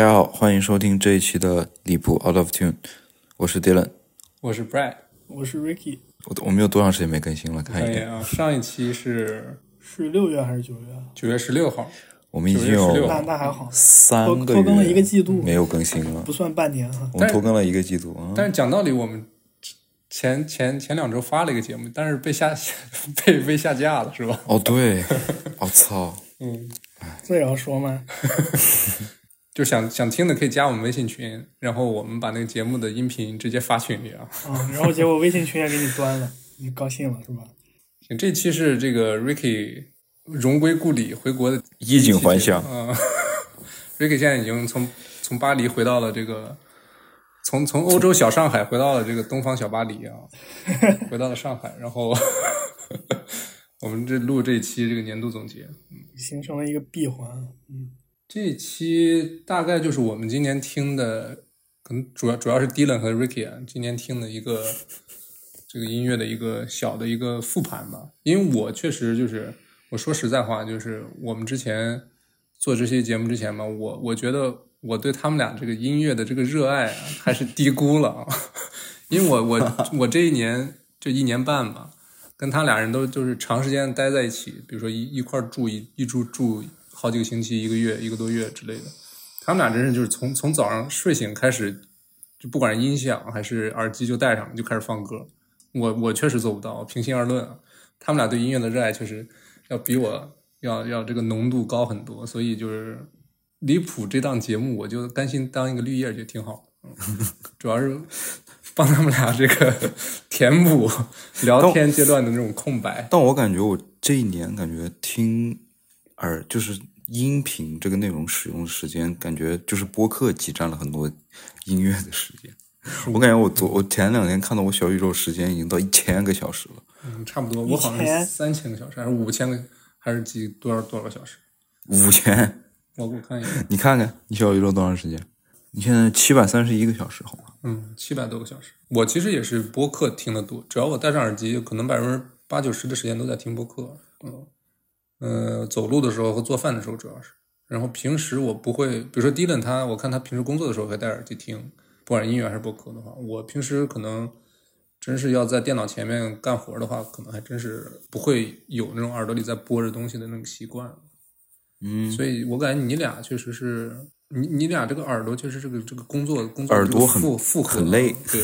大家好，欢迎收听这一期的离谱 Out of Tune，我是 Dylan。我是 Brad，我是 Ricky，我我们有多长时间没更新了？看一眼，啊。上一期是是六月还是九月？九月十六号，我们已经9月16有那那还好，三个拖更了月一个季度没有更新了不，算半年啊。我们拖更了一个季度啊。但是讲道理，我们前前前两周发了一个节目，但是被下 被被下架了，是吧？哦，对，我、操，嗯，这也要说吗？就想想听的可以加我们微信群，然后我们把那个节目的音频直接发群里啊。啊，然后结果微信群也给你端了，你高兴了是吧？行，这期是这个 Ricky 荣归故里回国的衣锦还乡啊。Ricky 现在已经从从巴黎回到了这个，从从欧洲小上海回到了这个东方小巴黎啊，回到了上海，然后我们这录这一期这个年度总结，形成了一个闭环。嗯，这一期大概就是我们今年听的，可能主要主要是 Dylan 和 Ricky 啊，今年听的一个这个音乐的一个小的一个复盘吧。因为我确实就是我说实在话，就是我们之前做这些节目之前嘛，我我觉得我对他们俩这个音乐的这个热爱啊，还是低估了啊。因为我我 我这一年就一年半吧，跟他俩人都就是长时间待在一起，比如说一一块住一一住住好几个星期、一个月、一个多月之类的。他们俩真是就是从从早上睡醒开始，就不管是音响还是耳机就戴上就开始放歌。我我确实做不到，平心而论啊，他们俩对音乐的热爱确实要比我要要这个浓度高很多。所以就是离谱这档节目，我就甘心当一个绿叶就挺好。嗯 主要是帮他们俩这个 填补 聊天阶段的那种空白。但我感觉我这一年感觉听耳就是音频这个内容使用时间，感觉就是播客挤占了很多音乐的时间。我感觉我昨我前两天看到我小宇宙时间已经到一千个小时了，嗯，差不多，我好像是三千个小时，还是五千个，还是几多少多少个小时？五千。我我看一下，你看看你小宇宙多长时间？你现在七百三十一个小时，好吗？嗯，七百多个小时。我其实也是播客听的多，只要我戴上耳机，可能百分之八九十的时间都在听播客。嗯，呃，走路的时候和做饭的时候主要是。然后平时我不会，比如说 Dylan 他，我看他平时工作的时候会戴耳机听，不管是音乐还是播客的话，我平时可能真是要在电脑前面干活的话，可能还真是不会有那种耳朵里在播着东西的那个习惯。嗯，所以我感觉你俩确实是，你你俩这个耳朵确实这个这个工作工作这个耳朵很负负荷很累对。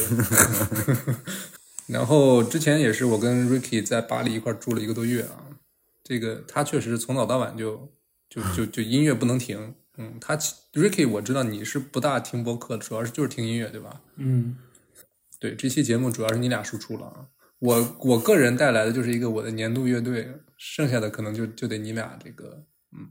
然后之前也是我跟 Ricky 在巴黎一块住了一个多月啊，这个他确实从早到晚就就就就音乐不能停。嗯，他其 Ricky 我知道你是不大听播客的，主要是就是听音乐对吧？嗯，对，这期节目主要是你俩输出了啊。我我个人带来的就是一个我的年度乐队，剩下的可能就就得你俩这个，嗯，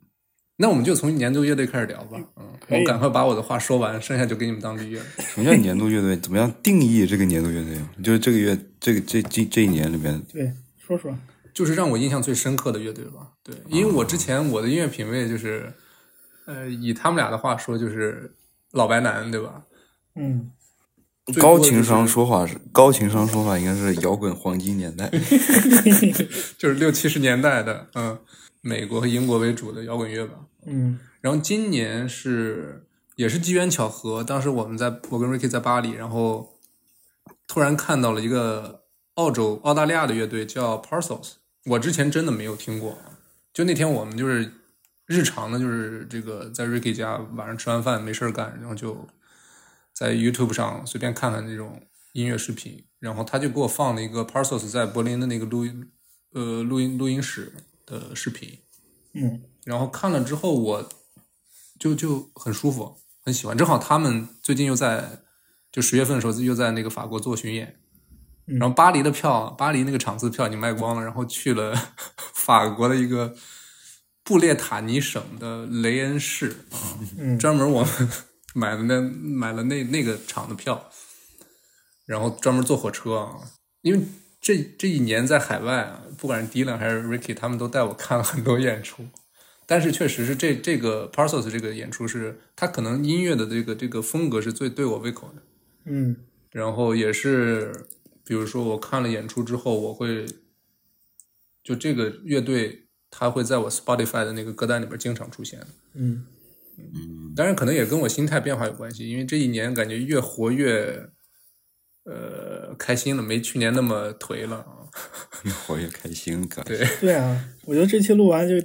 那我们就从年度乐队开始聊吧，嗯，我赶快把我的话说完，剩下就给你们当绿叶。什么叫年度乐队？怎么样定义这个年度乐队啊？就是这个月，这个这这这一年里面，对，说说。就是让我印象最深刻的乐队吧，对，因为我之前我的音乐品味就是，呃，以他们俩的话说就是老白男，对吧？嗯，高情商说话是高情商说话，应该是摇滚黄金年代。就是六七十年代的，嗯，美国和英国为主的摇滚乐吧。嗯然后今年是也是机缘巧合，当时我们在我跟 Ricky 在巴黎，然后突然看到了一个澳洲澳大利亚的乐队叫 Parcels，我之前真的没有听过。就那天我们就是日常的，就是这个在 Ricky 家晚上吃完饭没事儿干，然后就在 YouTube 上随便看看那种音乐视频，然后他就给我放了一个 Parcels 在柏林的那个录音呃录音录音室的视频，嗯然后看了之后，我就就很舒服，很喜欢。正好他们最近又在就十月份的时候又在那个法国做巡演，嗯然后巴黎的票，巴黎那个场次票已经卖光了，然后去了 法国的一个布列塔尼省的雷恩市啊，嗯专门我们买了那买了那那个场的票，然后专门坐火车啊，因为这这一年在海外啊，不管是 Dylan 还是 Ricky，他们都带我看了很多演出。但是确实是这这个 Parcels 这个演出是，他可能音乐的这个这个风格是最对我胃口的。嗯然后也是，比如说我看了演出之后，我会就这个乐队，它会在我 Spotify 的那个歌单里边经常出现。嗯嗯，当然可能也跟我心态变化有关系，因为这一年感觉越活越呃开心了，没去年那么颓了啊。越活越开心，感对，对啊，我觉得这期录完就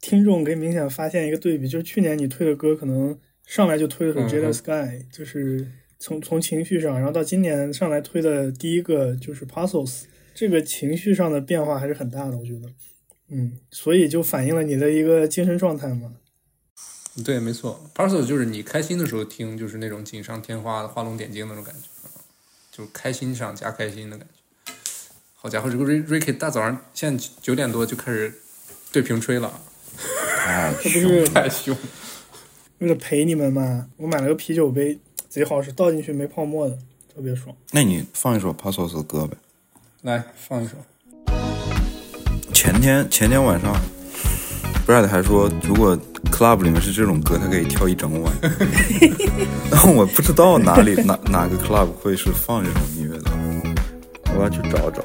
听众可以明显发现一个对比，就是去年你推的歌可能上来就推的嗯是 Jada Sky，、就是从从情绪上，然后到今年上来推的第一个就是 Puzzles，这个情绪上的变化还是很大的，我觉得，嗯，所以就反映了你的一个精神状态嘛。对，没错 p a r c e l 就是你开心的时候听，就是那种锦上添花、画龙点睛那种感觉，啊就开心上加开心的感觉。好家伙，这个 Rick Ricky 大早上现在九点多就开始对屏吹了，太这不凶是太凶。为了陪你们嘛，我买了个啤酒杯，贼好使，倒进去没泡沫的，特别爽。那你放一首 Puzzles 的歌呗。来放一首，前天前天晚上，Brad 还说，如果 club 里面是这种歌，他可以跳一整晚。但我不知道哪里哪哪个 club 会是放这种音乐的，我要去找找。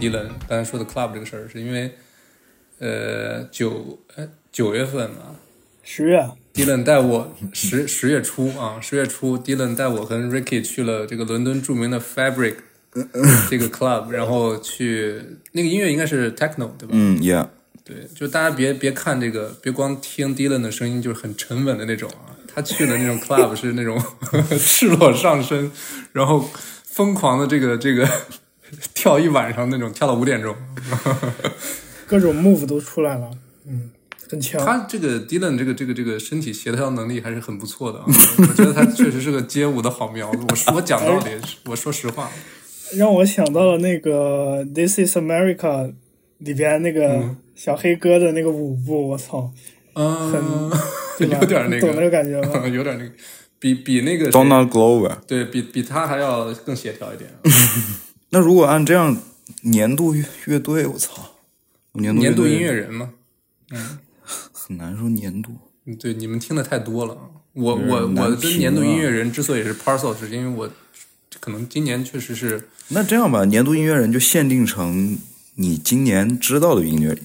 Dylan 刚才说的 club 这个事儿，是因为呃九哎九月份嘛十月，，Dylan 带我十十月初啊，十月初，Dylan 带我跟 Ricky 去了这个伦敦著名的 Fabric 这个 club，然后去那个音乐应该是 techno 对吧？嗯，Yeah，对，就大家别别看这个，别光听 Dylan 的声音，就是很沉稳的那种啊。他去的那种 club 是那种 赤裸上身，然后疯狂的这个这个 跳一晚上那种，跳到五点钟。各种 move 都出来了，嗯，很强。他这个 Dylan 这个这个这个身体协调能力还是很不错的啊，我觉得他确实是个街舞的好苗子。我说我讲道理，我说实话，让我想到了那个《This Is America》里边那个小黑哥的那个舞步，我操，嗯，对吧有点那个懂那个个，感觉吗？有点那个，比比那个 Donald Glover。对比比他还要更协调一点。那如果按这样年度乐乐队，我操，年度年度音乐人嘛，很难说年度。嗯对，你们听的太多了啊。我我我的评年度啊音乐人之所以是 Parcel，是因为我可能今年确实是那这样吧，年度音乐人就限定成你今年知道的音乐，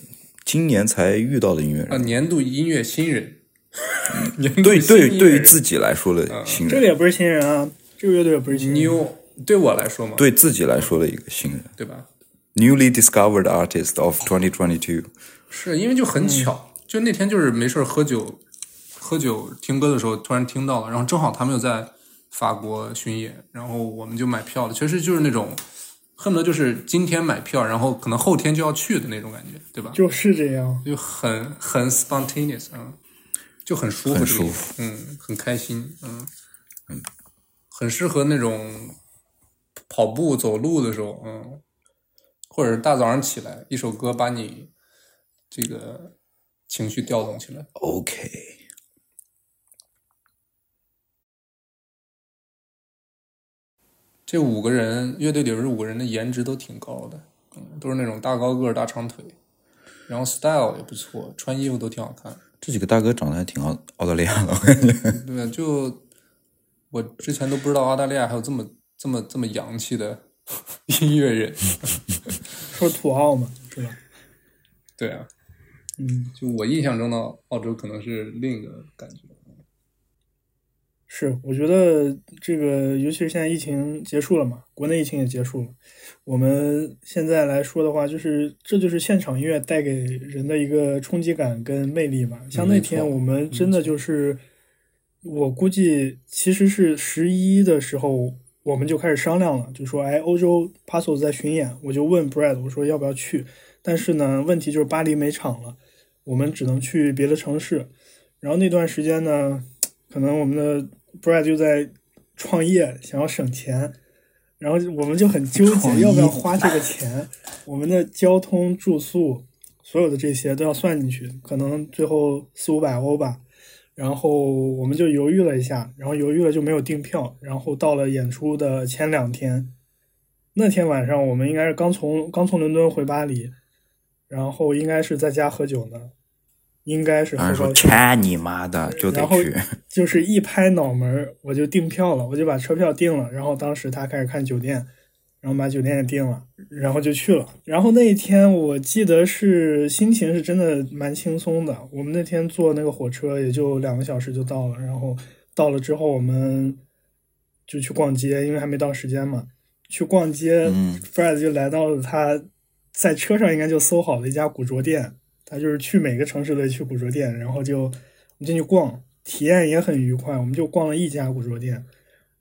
今年才遇到的音乐人啊。年度音乐新人。年度对对，音乐人对于自己来说的新人，这个也不是新人啊，这个乐队也不是新人。new 对我来说嘛，对自己来说的一个新人对吧？，newly discovered artist of 2022。是因为就很巧，就那天就是没事儿喝酒，喝酒听歌的时候突然听到了，然后正好他们又在法国巡演，然后我们就买票了。其实就是那种恨不得就是今天买票，然后可能后天就要去的那种感觉，对吧？就是这样，就很很 spontaneous 啊，就很舒服，很舒服，嗯，很开心，嗯嗯，很适合那种跑步走路的时候，嗯，或者是大早上起来，一首歌把你这个情绪调动起来。OK，这五个人乐队里边这五个人的颜值都挺高的，嗯，都是那种大高个儿、大长腿，然后 style 也不错，穿衣服都挺好看。这几个大哥长得还挺澳澳大利亚的，我感觉。对，就我之前都不知道澳大利亚还有这么这么这么洋气的 音乐人。说土澳嘛，是吧？对啊，嗯，就我印象中的澳洲可能是另一个感觉。是是，我觉得这个，尤其是现在疫情结束了嘛，国内疫情也结束了，我们现在来说的话，就是这就是现场音乐带给人的一个冲击感跟魅力嘛。像那天我们真的就是，我估计其实是十一的时候，我们就开始商量了，就说，哎，欧洲 Pasos 在巡演，我就问 Brad，我说要不要去？但是呢，问题就是巴黎没场了，我们只能去别的城市。然后那段时间呢，可能我们的 Brad 就在创业，想要省钱，然后我们就很纠结要不要花这个钱。我们的交通、住宿，所有的这些都要算进去，可能最后四五百欧吧。然后我们就犹豫了一下，然后犹豫了就没有订票。然后到了演出的前两天，那天晚上我们应该是刚从刚从伦敦回巴黎，然后应该是在家喝酒呢，应该是喝说高兴。掐你妈的就得然后去，就是一拍脑门，我就订票了，我就把车票订了。然后当时他开始看酒店，然后把酒店也订了，然后就去了。然后那一天我记得是心情是真的蛮轻松的。我们那天坐那个火车也就两个小时就到了，然后到了之后我们就去逛街，因为还没到时间嘛。去逛街、嗯 f r e d 就来到了他在车上应该就搜好了一家古着店，他就是去每个城市都去古着店，然后就我们进去逛，体验也很愉快。我们就逛了一家古着店，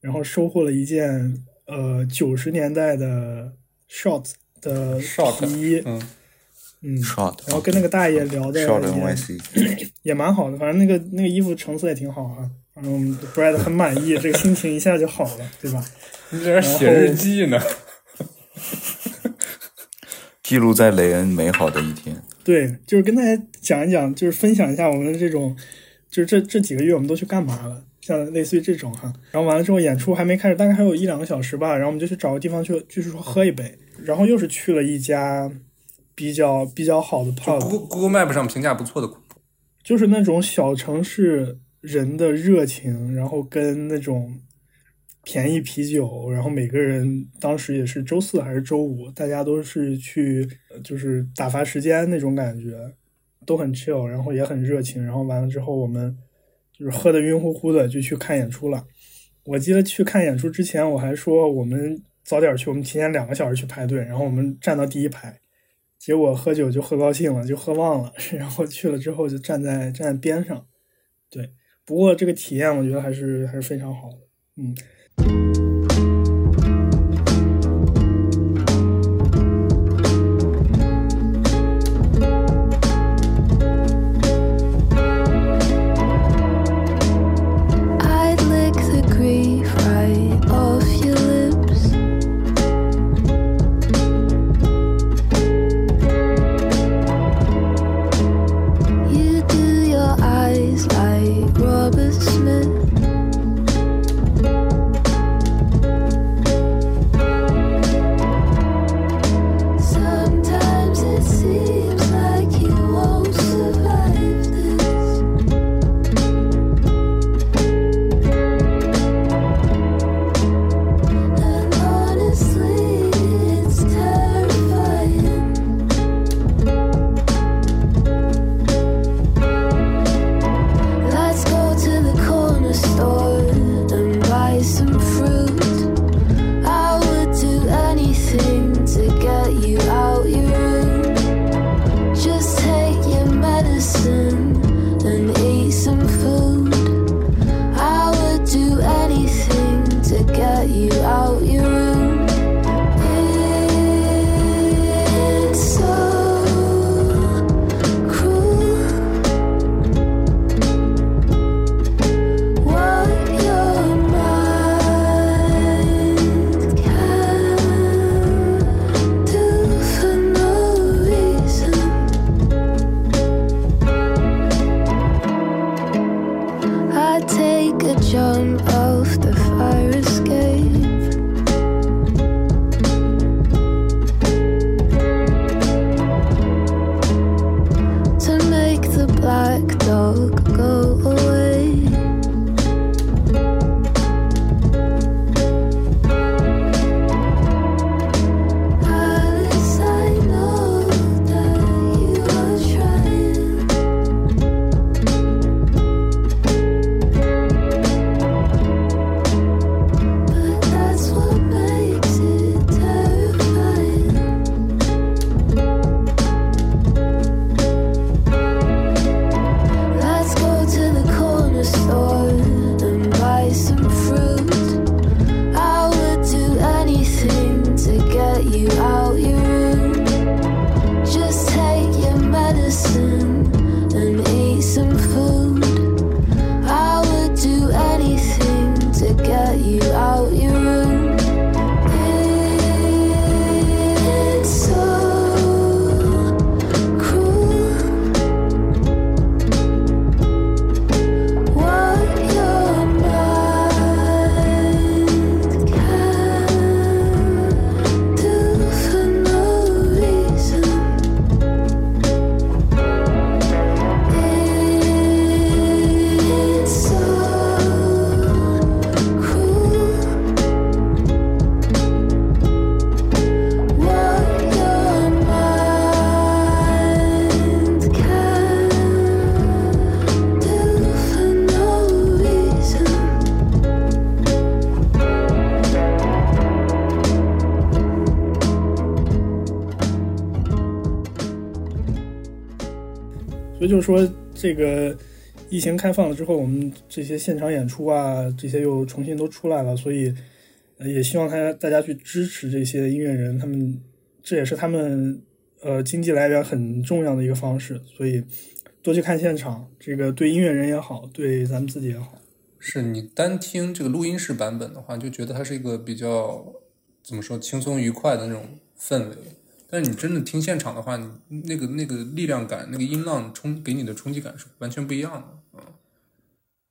然后收获了一件呃九十年代的 short 的皮衣，嗯，嗯，，short，然后跟那个大爷聊的也蛮好的，反正那个那个衣服成色也挺好啊，嗯，Brad 很满意，这个心情一下就好了，对吧？你在这写日记呢。记录在雷恩美好的一天。对，就是跟大家讲一讲，就是分享一下我们这种，就是这这几个月我们都去干嘛了，像类似于这种哈。然后完了之后，演出还没开始，大概还有一两个小时吧，然后我们就去找个地方去，就是说喝一杯，然后又是去了一家比较比较好的 pub，Google Google Map 上评价不错的，就是那种小城市人的热情，然后跟那种便宜啤酒，然后每个人当时也是周四还是周五，大家都是去呃就是打发时间那种感觉，都很 chill，然后也很热情，然后完了之后我们就是喝的晕乎乎的就去看演出了。我记得去看演出之前我还说我们早点去，我们提前两个小时去排队，然后我们站到第一排。结果喝酒就喝高兴了，就喝忘了，然后去了之后就站在站在边上，对。不过这个体验我觉得还是还是非常好的，嗯。这个疫情开放了之后，我们这些现场演出啊，这些又重新都出来了，所以也希望大家大家去支持这些音乐人，他们这也是他们呃经济来源很重要的一个方式，所以多去看现场，这个对音乐人也好，对咱们自己也好。是你单听这个录音室版本的话，就觉得它是一个比较怎么说轻松愉快的那种氛围。但你真的听现场的话，那个那个力量感、那个音浪冲给你的冲击感是完全不一样的。嗯，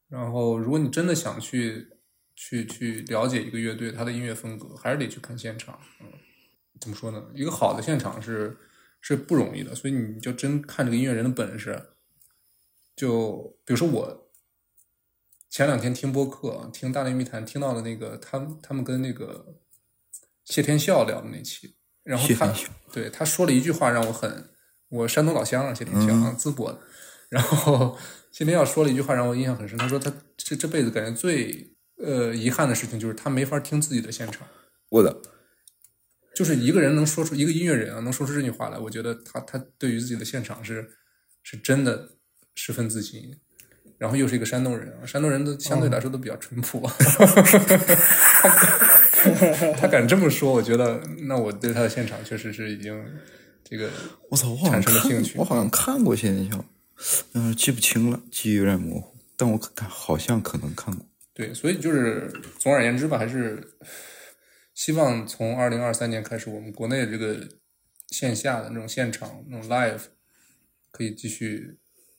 然后如果你真的想去去去了解一个乐队它的音乐风格，还是得去看现场。嗯，怎么说呢？一个好的现场是是不容易的，所以你就真看这个音乐人的本事。就比如说我前两天听播客，听大内密谈，听到了那个他他们跟那个谢天笑聊的那期，然后他对他说了一句话让我很，我山东老乡啊，谢天笑啊，淄博的，然后谢天笑说了一句话让我印象很深，他说他这这辈子感觉最呃遗憾的事情就是他没法听自己的现场，我的。就是一个人能说出一个音乐人啊能说出这句话来，我觉得他他对于自己的现场是是真的十分自信。然后又是一个山东人啊，山东人都相对来说都比较淳朴，他 他敢这么说，我觉得那我对他的现场确实是已经这个我操，我好像产生了看兴趣我好像看过谢天笑，嗯、记不清了，记忆有点模糊，但我看好像可能看过。对，所以就是总而言之吧，还是希望从二零二三年开始，我们国内这个线下的那种现场那种 live 可以继续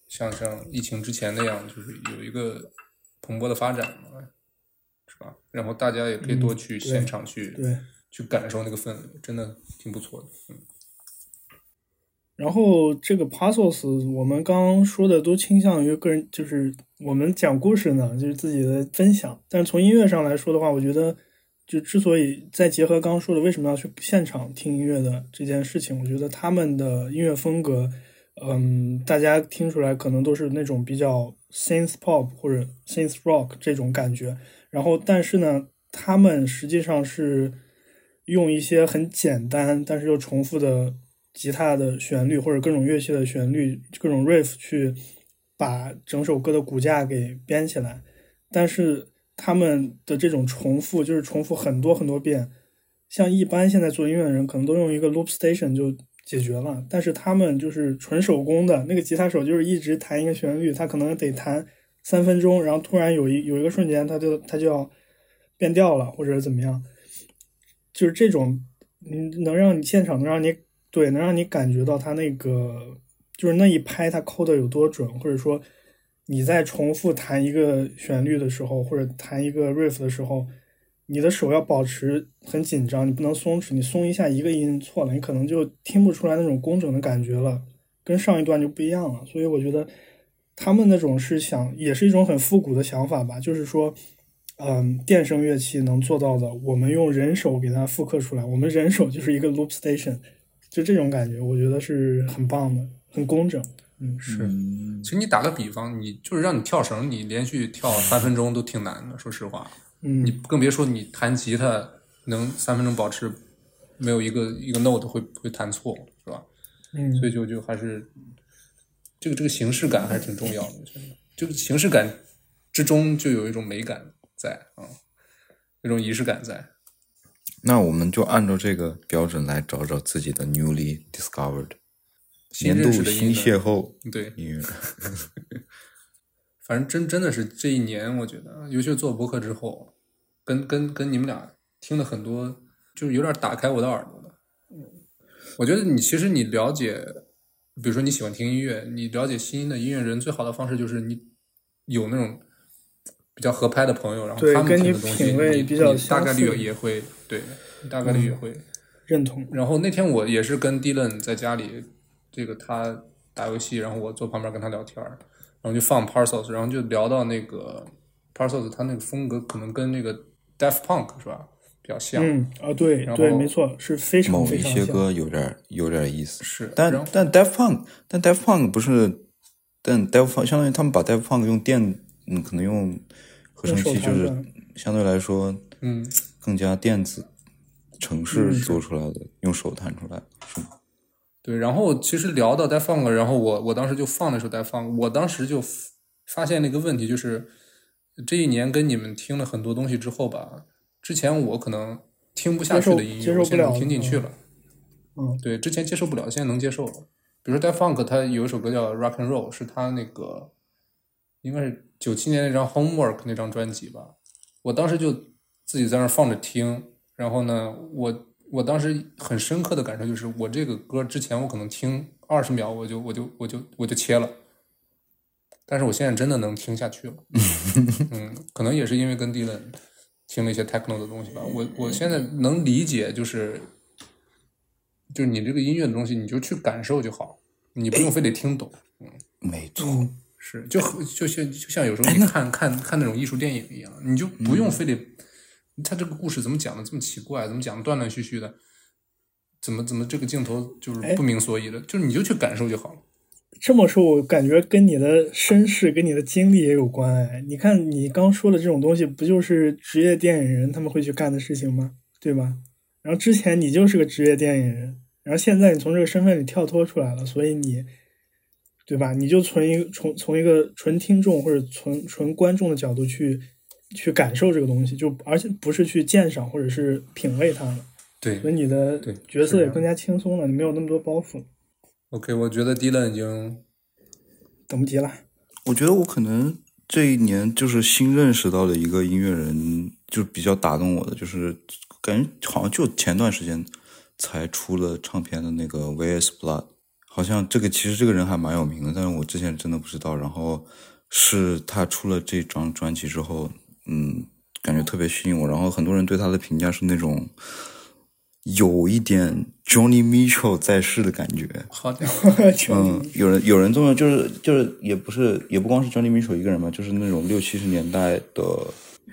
像像疫情之前那样，就是有一个蓬勃的发展嘛？然后大家也可以多去现场去、对，去感受那个氛围，真的挺不错的。嗯，然后这个 puzzles，我们刚刚说的都倾向于个人，就是我们讲故事呢，就是自己的分享。但是从音乐上来说的话，我觉得就之所以再结合刚刚说的为什么要去现场听音乐的这件事情，我觉得他们的音乐风格，嗯，大家听出来可能都是那种比较 synth pop 或者 synth rock 这种感觉。然后，但是呢，他们实际上是用一些很简单但是又重复的吉他的旋律或者各种乐器的旋律、各种 riff 去把整首歌的骨架给编起来。但是他们的这种重复，就是重复很多很多遍，像一般现在做音乐的人可能都用一个 loop station 就解决了，但是他们就是纯手工的，那个吉他手就是一直弹一个旋律，他可能得弹三分钟，然后突然有一有一个瞬间，他就他就要变调了，或者怎么样，就是这种，嗯，能让你现场能让你对，能让你感觉到他那个就是那一拍他扣的有多准，或者说你在重复弹一个旋律的时候，或者弹一个 riff 的时候，你的手要保持很紧张，你不能松弛，你松一下一个音错了，你可能就听不出来那种工整的感觉了，跟上一段就不一样了。所以我觉得他们那种是想，也是一种很复古的想法吧，就是说。嗯，电声乐器能做到的，我们用人手给它复刻出来。我们人手就是一个 loop station，就这种感觉，我觉得是很棒的，很工整。嗯，是。嗯其实你打个比方，你就是让你跳绳，你连续跳三分钟都挺难的，说实话。嗯你更别说你弹吉他能三分钟保持没有一个一个 note 会会弹错，是吧？嗯，所以就就还是这个这个形式感还是挺重要的，我觉得这个形式感之中就有一种美感在啊，有种仪式感在。那我们就按照这个标准来找找自己的 newly discovered 新年度新邂逅对，音乐。反正真真的是这一年，我觉得，尤其是做博客之后，跟跟跟你们俩听了很多，就是有点打开我的耳朵了。嗯，我觉得你其实你了解，比如说你喜欢听音乐，你了解新的音乐人，最好的方式就是你有那种比较合拍的朋友，然后他们听的东西，你比较你大概率也会对，大概率也会。认同。然后那天我也是跟 Dylan 在家里，这个他打游戏，然后我坐旁边跟他聊天儿，然后就放 Parcels，然后就聊到那个 Parcels，他那个风格可能跟那个 Daft Punk 是吧比较像，嗯啊，对然对，没错，是非常某非常像。一些歌有点有点意思，是，但然后但 Daft Punk，但 Daft Punk 不是，但 Daft Punk 相当于他们把 Daft Punk 用电，嗯，可能用合成器就是相对来说嗯，更加电子城市嗯做出来的，用手弹出来是吗？对，然后其实聊到 d e f u n k，然后我我当时就放那首带放，我当时就发现了一个问题，就是这一年跟你们听了很多东西之后吧，之前我可能听不下去的音乐，我现在听进去了。嗯对，之前接受不了，现在能接受了。比如说 Daft Funk，他有一首歌叫《Rock and Roll》，是他那个应该是九七年那张《Homework》那张专辑吧。我当时就自己在那放着听，然后呢，我我当时很深刻的感受就是，我这个歌之前我可能听二十秒，我就我就我就我就切了，但是我现在真的能听下去了。嗯，可能也是因为跟 Dylan 听了一些 techno 的东西吧，我我现在能理解，就是就是你这个音乐的东西，你就去感受就好，你不用非得听懂。嗯没错，嗯，是，就就像就像有时候你看看看那种艺术电影一样，你就不用非得，他这个故事怎么讲的这么奇怪，怎么讲的断断续续的，怎么怎么这个镜头就是哎不明所以的，就是你就去感受就好了。这么说，我感觉跟你的身世、跟你的经历也有关。哎，你看你刚说的这种东西，不就是职业电影人他们会去干的事情吗？对吧？然后之前你就是个职业电影人，然后现在你从这个身份里跳脱出来了，所以你，对吧？你就从一个从从一个纯听众或者纯纯观众的角度去去感受这个东西，就而且不是去鉴赏或者是品味它了，对所以你的对角色也更加轻松了，你没有那么多包袱。OK，我觉得 Dylan 已经等不急了？我觉得我可能这一年就是新认识到的一个音乐人，就比较打动我的，就是感觉好像就前段时间才出了唱片的那个 VS Blood，好像这个其实这个人还蛮有名的，但是我之前真的不知道。然后是他出了这张专辑之后，嗯，感觉特别吸引我。然后很多人对他的评价是那种有一点 Johnny Mitchell 在世的感觉。好家伙，嗯，有人有人这么就是就是也不是也不光是 Johnny Mitchell 一个人嘛，就是那种六七十年代的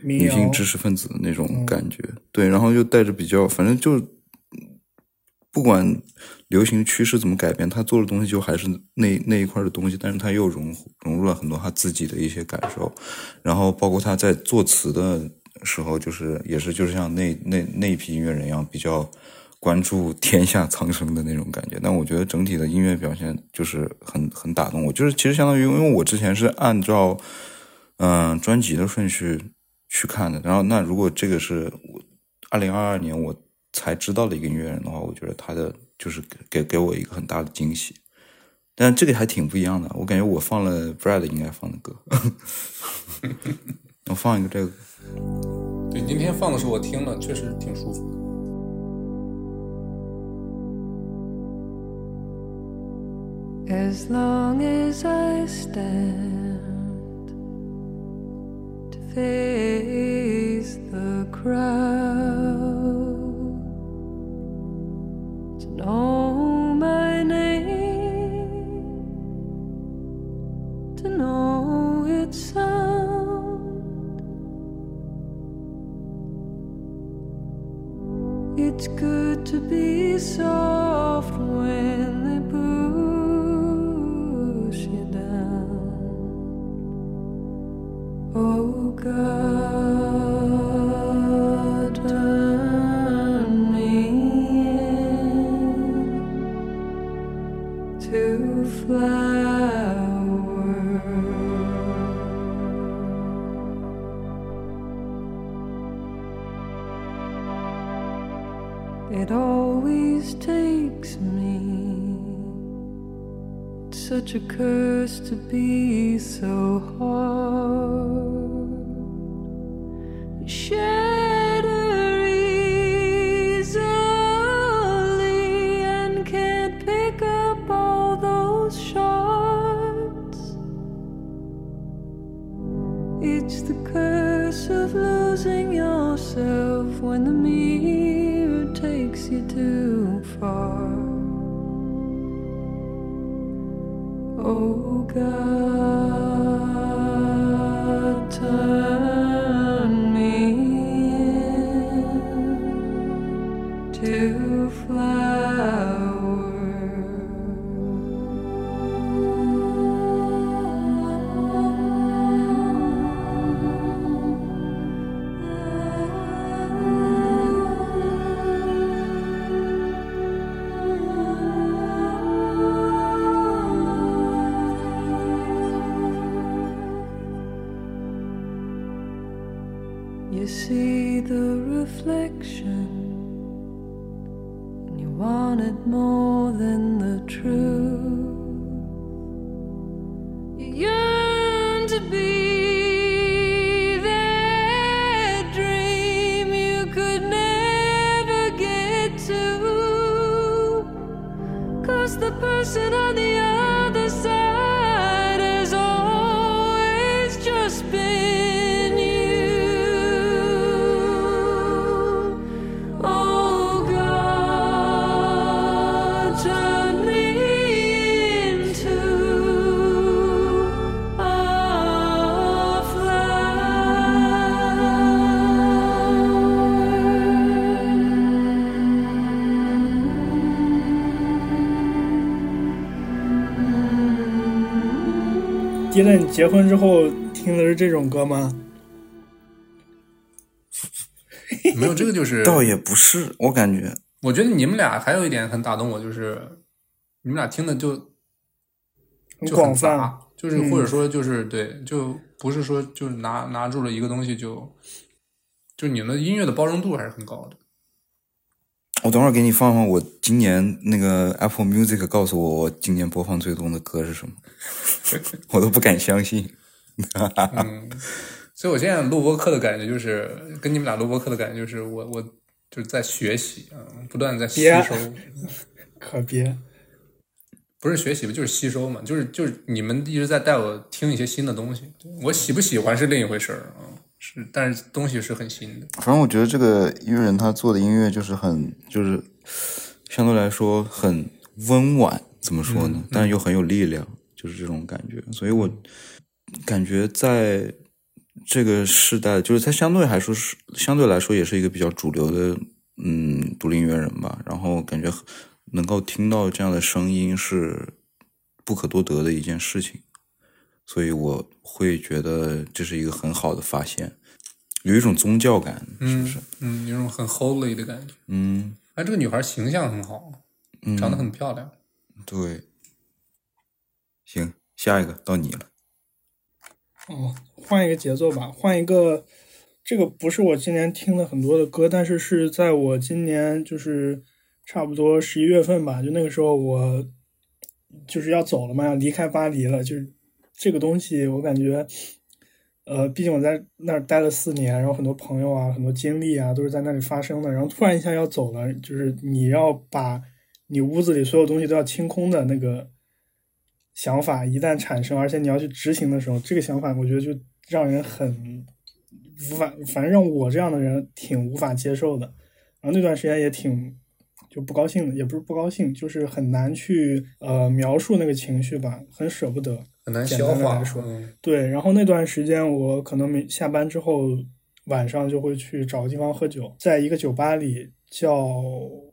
女性知识分子的那种感觉，对，然后又带着比较，反正就不管流行趋势怎么改变，他做的东西就还是那那一块的东西，但是他又融融入了很多他自己的一些感受，然后包括他在作词的时候，就是也是就是像那那那一批音乐人一样，比较关注天下苍生的那种感觉。但我觉得整体的音乐表现就是很很打动我，就是其实相当于因为我之前是按照嗯、专辑的顺序去看的，然后那如果这个是我二零二二年我才知道的一个音乐人的话，我觉得他的就是给给给我一个很大的惊喜。但这个还挺不一样的，我感觉我放了 Brad 应该放的歌，我放一个这个。对，今天放的时候我听了，确实挺舒服的。As long as I stand to face the crowd, to know It's good to be soft when they push you down. Oh God, such a curse to be so hard. 结婚之后听的是这种歌吗？没有这个就是，倒也不是，我感觉我觉得你们俩还有一点很打动我，就是你们俩听的就就很广泛杂，就是嗯或者说就是对，就不是说就是拿拿住了一个东西就，就你们的音乐的包容度还是很高的。我等会儿给你放放我今年那个 Apple Music 告诉我我今年播放最多的歌是什么，我都不敢相信。嗯，所以我现在录播课的感觉就是跟你们俩录播课的感觉就是我我就是在学习啊、不断在吸别收，可别，不是学习吧，就是吸收嘛，就是就是你们一直在带我听一些新的东西，我喜不喜欢是另一回事儿啊，是，但是东西是很新的。反正我觉得这个音乐人他做的音乐就是很就是相对来说很温婉，怎么说呢？但是又很有力量，就是这种感觉。所以我感觉在这个时代，就是他相对来说是相对来说也是一个比较主流的嗯独立音乐人吧。然后感觉能够听到这样的声音是不可多得的一件事情。所以我会觉得这是一个很好的发现，有一种宗教感，是不是？嗯，有种很 holy 的感觉。嗯，哎，这个女孩形象很好，嗯长得很漂亮。对。行，下一个到你了。哦，换一个节奏吧，换一个。这个不是我今年听的很多的歌，但是是在我今年就是差不多十一月份吧，就那个时候我就是要走了嘛，要离开巴黎了。就是这个东西，我感觉，呃，毕竟我在那儿待了四年，然后很多朋友啊，很多经历啊，都是在那里发生的。然后突然一下要走了，就是你要把你屋子里所有东西都要清空的那个想法一旦产生，而且你要去执行的时候，这个想法我觉得就让人很无法，反正让我这样的人挺无法接受的。然后那段时间也挺就不高兴的，也不是不高兴，就是很难去呃描述那个情绪吧，很舍不得。很难简消化嗯对，然后那段时间我可能每下班之后晚上就会去找个地方喝酒，在一个酒吧里叫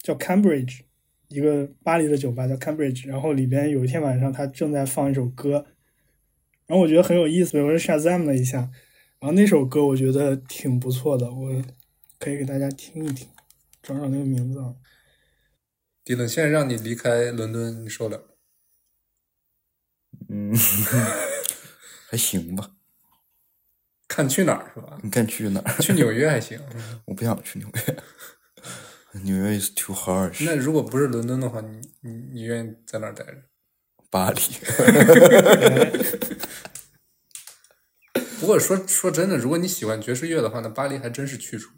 叫 Cambridge，一个巴黎的酒吧叫 Cambridge，然后里边有一天晚上他正在放一首歌，然后我觉得很有意思，我就 Shazam 了一下，然后那首歌我觉得挺不错的，我可以给大家听一听，找找那个名字啊。迪伦，现在让你离开伦敦，你受了吗？嗯，还行吧。看去哪儿是吧？你看去哪儿？去纽约还行。我不想去纽约，纽约 is too harsh。那如果不是伦敦的话，你你你愿意在哪儿待着？巴黎，不过说说真的，如果你喜欢爵士乐的话，那巴黎还真是去处。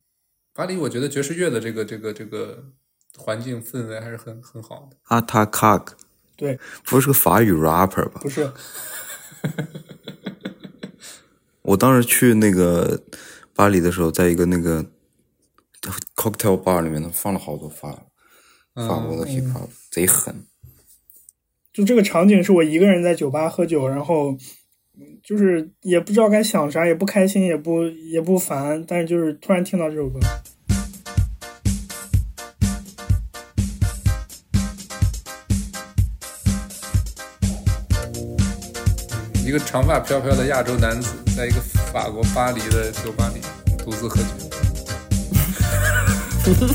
巴黎，我觉得爵士乐的这个这个这个环境氛围还是很很好的。阿塔卡克对，不是个法语 rapper 吧？不是，我当时去那个巴黎的时候，在一个那个 cocktail bar 里面，他放了好多法法国的 hip hop，、贼狠。就这个场景是我一个人在酒吧喝酒，然后嗯就是也不知道该想啥，也不开心，也不也不烦，但是就是突然听到这首歌，一个长发飘飘的亚洲男子，在一个法国巴黎的酒吧里独自喝酒。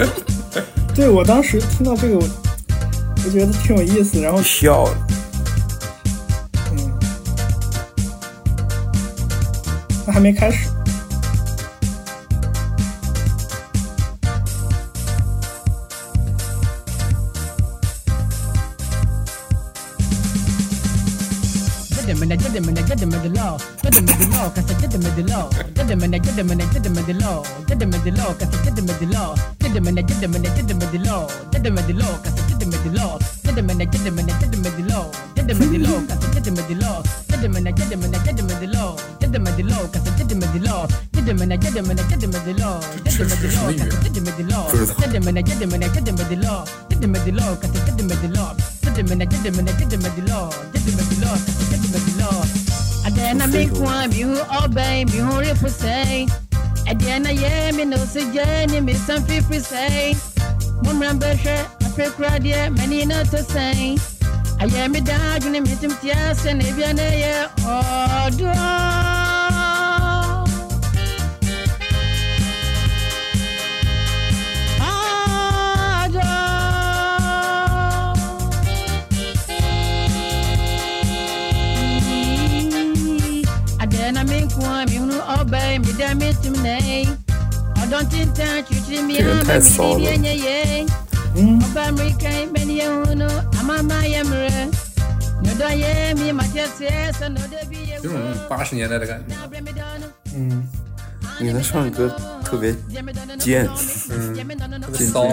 对我当时听到这个，我我觉得挺有意思，然后笑了，嗯，那还没开始，get them get them in the law, get them in the law, cause I get them in the law, get them get them get them in the law, get them in the law, cause I get them in the law, get them get them get them in the law, get them in the law, cause I get them in the law, get them get them get them in the law, get them in the law, cause I get them in the law, get them get them get them in the law, get them in the law, cause I get them in the law, get them get them get them in the law, get them in the law, cause I get them in the law, get them get them get them in the law, get them in the law, cause I get them in the law, get them get them get them in the law, get them in the law, cause I get them in the law and Adena me kwa biu obey biu ripu say. the ye me no say jeni me san fifi say. Mum feel ape kradie many not to say. Aye me da juni me tim tiase ne biane ye odo. Nodo bi ye. 有种八十年代的感觉。嗯，你的唱歌特别贱，嗯，特别骚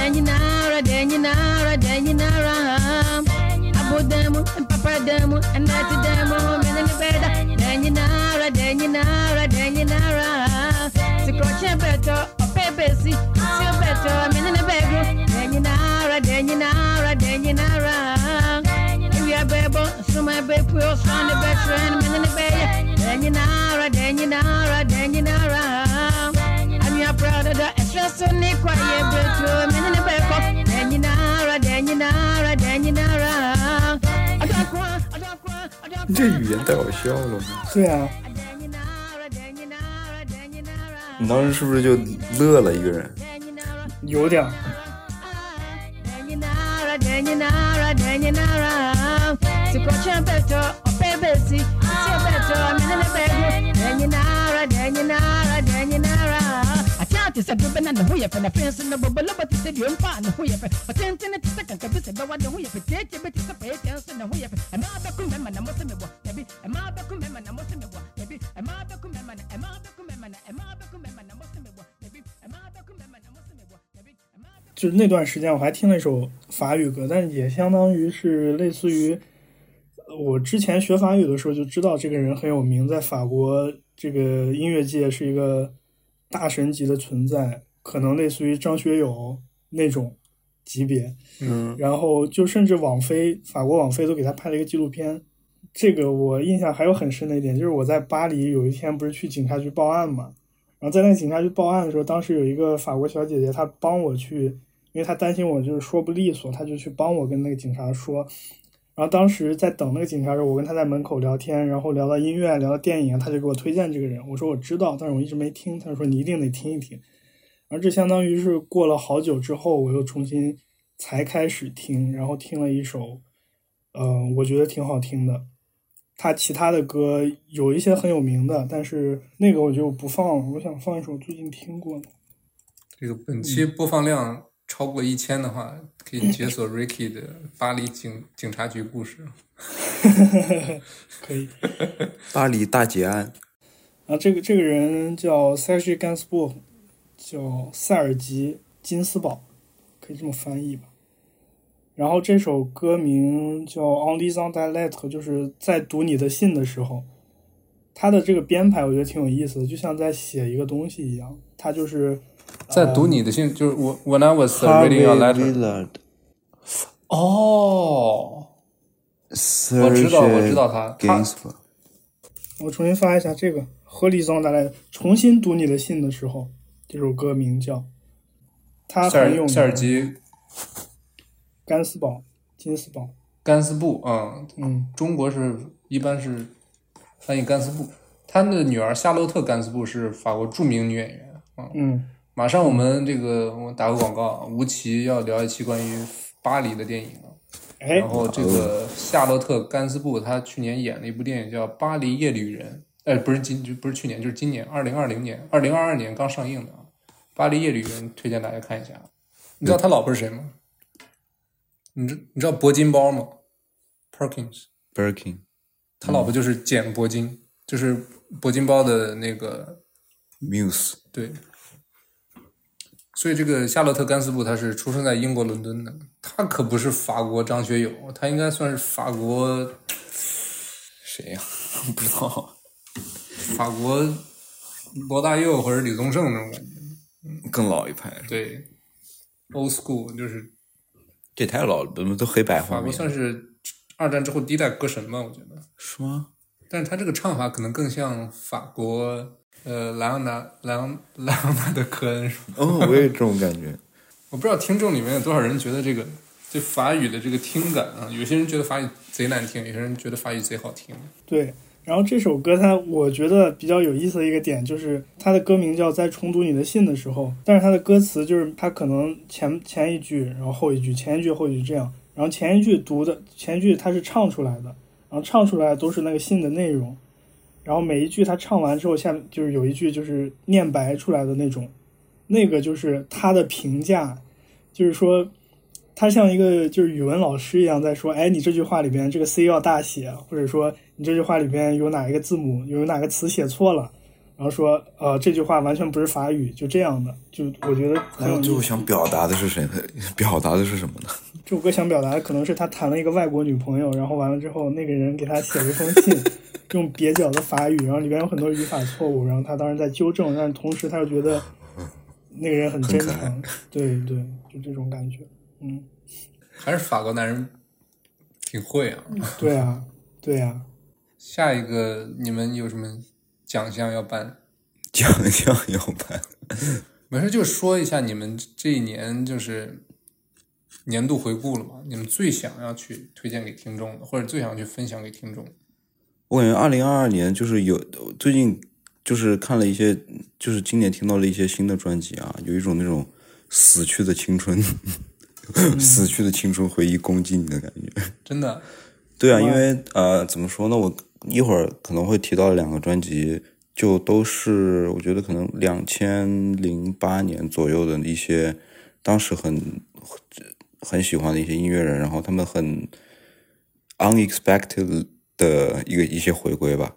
Denyinara, Denyinara, Denyinara. Abu Demo, and Papa Demo, and Natty Demo, and in the bed. Denyinara, Denyinara, Denyinara. Secret better, or Pepsi, si, better, I'm in the bedroom. Denyinara, Denyinara, Denyinara. We are Bebo, so my baby will sound the best friend, and in the bed. Denyinara. 你这语言太好笑了，对啊，你当时是不是就乐了？一个人？有点。就是那段时间我还听了一首法语歌，但也相当于是类似于我之前学法语的时候就知道这个人很有名，在法国这个音乐界是一个大神级的存在，可能类似于张学友那种级别。嗯，然后就甚至网飞，法国网飞都给他拍了一个纪录片。这个我印象还有很深的一点，就是我在巴黎有一天不是去警察局报案嘛，然后在那个警察局报案的时候，当时有一个法国小姐姐，她帮我去，因为她担心我就是说不利索，她就去帮我跟那个警察说。然后当时在等那个警察的时候，我跟他在门口聊天，然后聊到音乐，聊到电影，他就给我推荐这个人。我说我知道，但是我一直没听。他说你一定得听一听。然后这相当于是过了好久之后，我又重新才开始听，然后听了一首，嗯、我觉得挺好听的。他其他的歌有一些很有名的，但是那个我就不放了。我想放一首最近听过的。这个本期播放量超过一千的话，可以解锁 Ricky 的巴黎警警察局故事。可以。巴黎大劫案，啊，这个这个人叫 Serge Gainsbourg，叫塞尔吉金斯堡，可以这么翻译吧。然后这首歌名叫《On lisant ta lettre》，就是在读你的信的时候，它的这个编排我觉得挺有意思的，就像在写一个东西一样。它就是在读你的信，就是我 When I was uh, 哈 reading 维 your letter。哦，我知道我知道他我重新发一下这个《和 lisant ta lettre》，重新读你的信的时候，这首歌名叫。他很有名，尔塞尔吉甘斯堡，金斯堡，甘斯布，嗯，嗯，中国是一般是翻译甘斯布。他的女儿夏洛特·甘斯布是法国著名女演员啊。嗯，马上我们这个我打个广告啊，吴奇要聊一期关于巴黎的电影然，后这个夏洛特·甘斯布他去年演了一部电影叫《巴黎夜旅人》，哎，不是今就不是去年，就是今年，二零二零年，二零二二年刚上映的啊，《巴黎夜旅人》，推荐大家看一下。你知道他老婆是谁吗？你知你知道铂金包吗？Perkins，Birkin，他老婆就是简铂金，就是铂金包的那个 Muse，对。所以这个夏洛特·甘斯布他是出生在英国伦敦的，他可不是法国张学友，他应该算是法国谁呀、不知道，法国罗大佑或者李宗盛那种感觉。更老一派。对，old school 就是这也太老了，怎么都黑白画面？法国算是二战之后第一代歌神吧，我觉得。是吗？但是他这个唱法可能更像法国呃莱昂纳莱昂 莱昂纳德科恩。哦，我也有这种感觉。我不知道听众里面有多少人觉得这个对法语的这个听感啊，有些人觉得法语贼难听，有些人觉得法语贼好听。对，然后这首歌它我觉得比较有意思的一个点就是它的歌名叫《在重读你的信的时候》，但是它的歌词就是它可能前前一句，然后后一句，前一句后一句这样，然后前一句读的前一句它是唱出来的，然后唱出来都是那个信的内容，然后每一句他唱完之后，下面就是有一句就是念白出来的那种，那个就是他的评价，就是说他像一个就是语文老师一样在说，哎，你这句话里边这个 C 要大写，或者说你这句话里边有哪一个字母有哪个词写错了，然后说呃这句话完全不是法语，就这样的，就我觉得很然后最后。想表达的是谁？表达的是什么呢？这首歌想表达的可能是他谈了一个外国女朋友，然后完了之后，那个人给他写了一封信，用蹩脚的法语，然后里边有很多语法错误，然后他当时在纠正，但是同时他又觉得那个人很真诚，对对，就这种感觉，嗯，还是法国男人挺会啊。对啊，对啊，下一个你们有什么奖项要颁？奖项要颁。没事，就说一下你们这一年就是年度回顾了嘛？你们最想要去推荐给听众的，或者最想去分享给听众？我感觉二零二二年就是有最近就是看了一些，就是今年听到了一些新的专辑啊，有一种那种死去的青春，死去的青春回忆攻击你的感觉。真的，对啊，因为呃，怎么说呢？我一会儿可能会提到两个专辑，就都是我觉得可能两千零八年左右的一些，当时很很喜欢的一些音乐人，然后他们很 unexpected 的一个一些回归吧。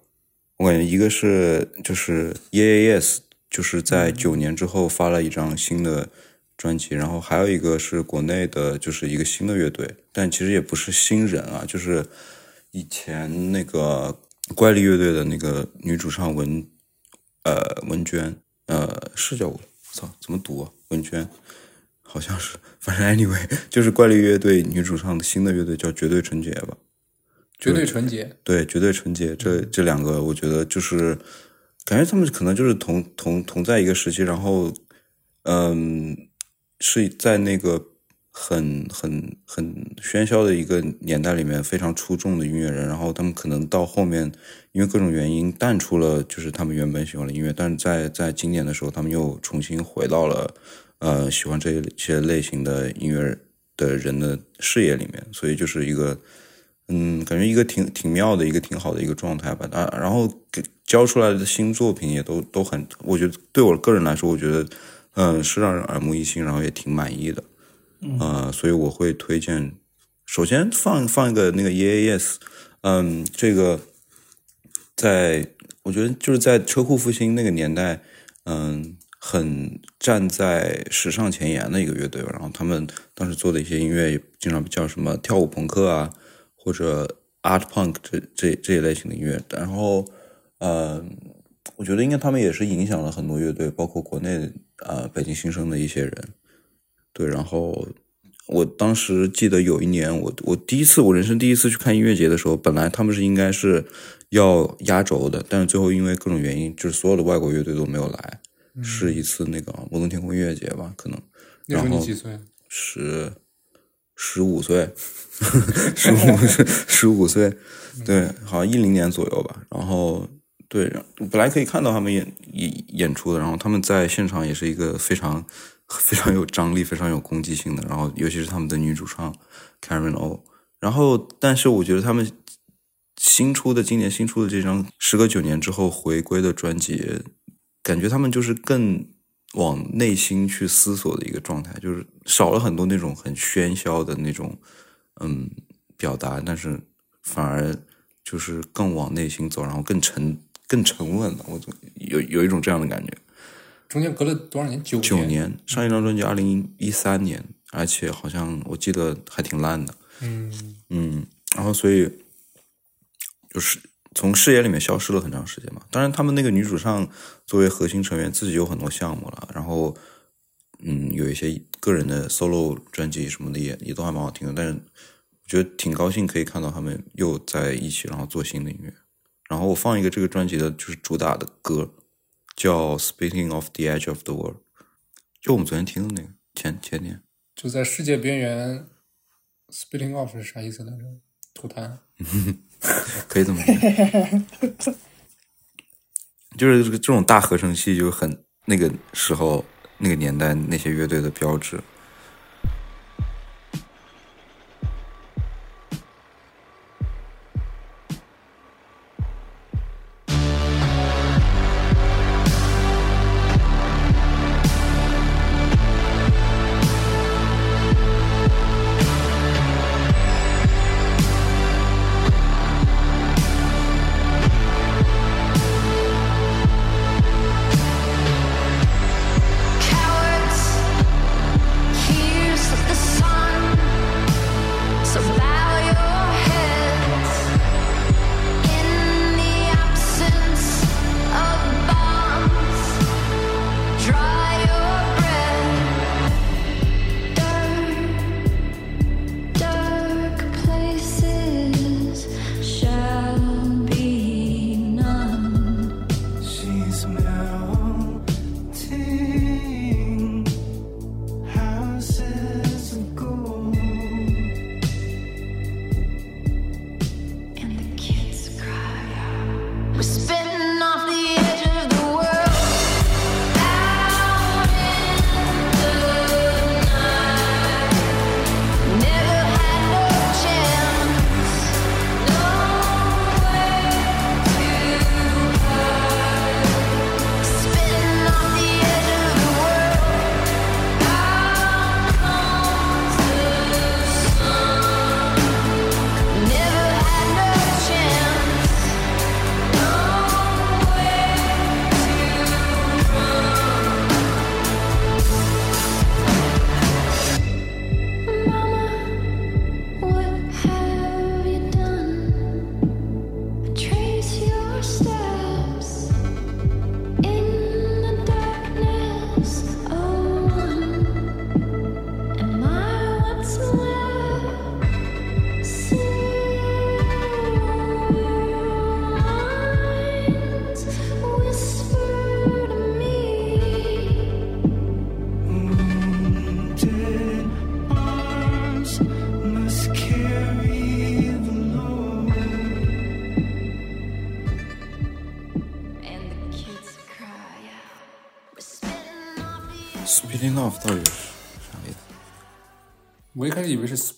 我感觉一个是就是 Yeah Yes，就是在九年之后发了一张新的专辑，然后还有一个是国内的，就是一个新的乐队，但其实也不是新人啊，就是以前那个怪力乐队的那个女主唱文呃文娟，呃是叫我操怎么读啊？文娟好像是，反正 anyway 就是怪力乐队女主唱的新的乐队叫绝对纯洁吧。绝对纯洁。对，绝对纯洁这这两个，我觉得就是感觉他们可能就是同同同在一个时期，然后嗯，是在那个很很很喧嚣的一个年代里面非常出众的音乐人，然后他们可能到后面因为各种原因淡出了就是他们原本喜欢的音乐，但是在在今年的时候，他们又重新回到了呃喜欢这一些类型的音乐的人的视野里面，所以就是一个。嗯，感觉一个挺挺妙的一个挺好的一个状态吧。啊，然后给交出来的新作品也都都很，我觉得对我个人来说，我觉得嗯是让人耳目一新，然后也挺满意的。呃，所以我会推荐，首先放放一个那个 Yeah Yes，嗯，这个在我觉得就是在车库复兴那个年代，嗯，很站在时尚前沿的一个乐队吧。然后他们当时做的一些音乐，也经常叫什么跳舞朋克啊，或者 art punk 这这这一类型的音乐。然后，呃，我觉得应该他们也是影响了很多乐队，包括国内呃北京新生的一些人。对，然后我当时记得有一年，我我第一次我人生第一次去看音乐节的时候，本来他们是应该是要压轴的，但是最后因为各种原因，就是所有的外国乐队都没有来，是一次那个摩登天空音乐节吧，可能那时候然后你几岁？十十五岁，十五十五岁，对，好像一零年左右吧。然后对，本来可以看到他们演演演出的，然后他们在现场也是一个非常非常有张力、非常有攻击性的。然后尤其是他们的女主唱 Karen O。然后，但是我觉得他们新出的今年新出的这张时隔九年之后回归的专辑，感觉他们就是更往内心去思索的一个状态，就是少了很多那种很喧嚣的那种嗯表达，但是反而就是更往内心走，然后更沉更沉稳了。我总有有一种这样的感觉。中间隔了多少年？九九年，上一张专辑二零一三年，而且好像我记得还挺烂的。嗯，嗯，然后所以就是从视野里面消失了很长时间嘛。当然，他们那个女主唱作为核心成员，自己有很多项目了，然后嗯，有一些个人的 solo 专辑什么的也也都还蛮好听的。但是我觉得挺高兴可以看到他们又在一起，然后做新的音乐。然后我放一个这个专辑的就是主打的歌，叫《Speaking of the Edge of the World》，就我们昨天听的那个前前天。就在世界边缘，Speaking off 是啥意思来着？吐痰。可以这么说，就是这个这种大合成器就很那个时候那个年代那些乐队的标志。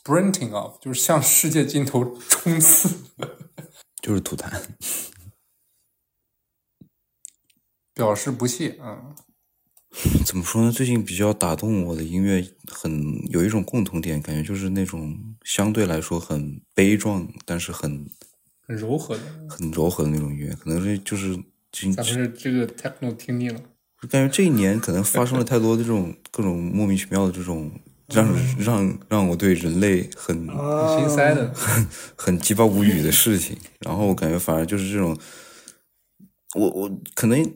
Sprinting off，就是向世界尽头冲刺。就是吐痰。表示不屑啊、怎么说呢？最近比较打动我的音乐很有一种共同点，感觉就是那种相对来说很悲壮，但是很很柔和的。很柔和的那种音乐。可能是就是今咱们是这个 techno 听腻了，感觉这一年可能发生了太多的这种各种莫名其妙的这种让让让我对人类很啊，心塞的。很鸡巴无语的事情，然后我感觉反而就是这种，我我可能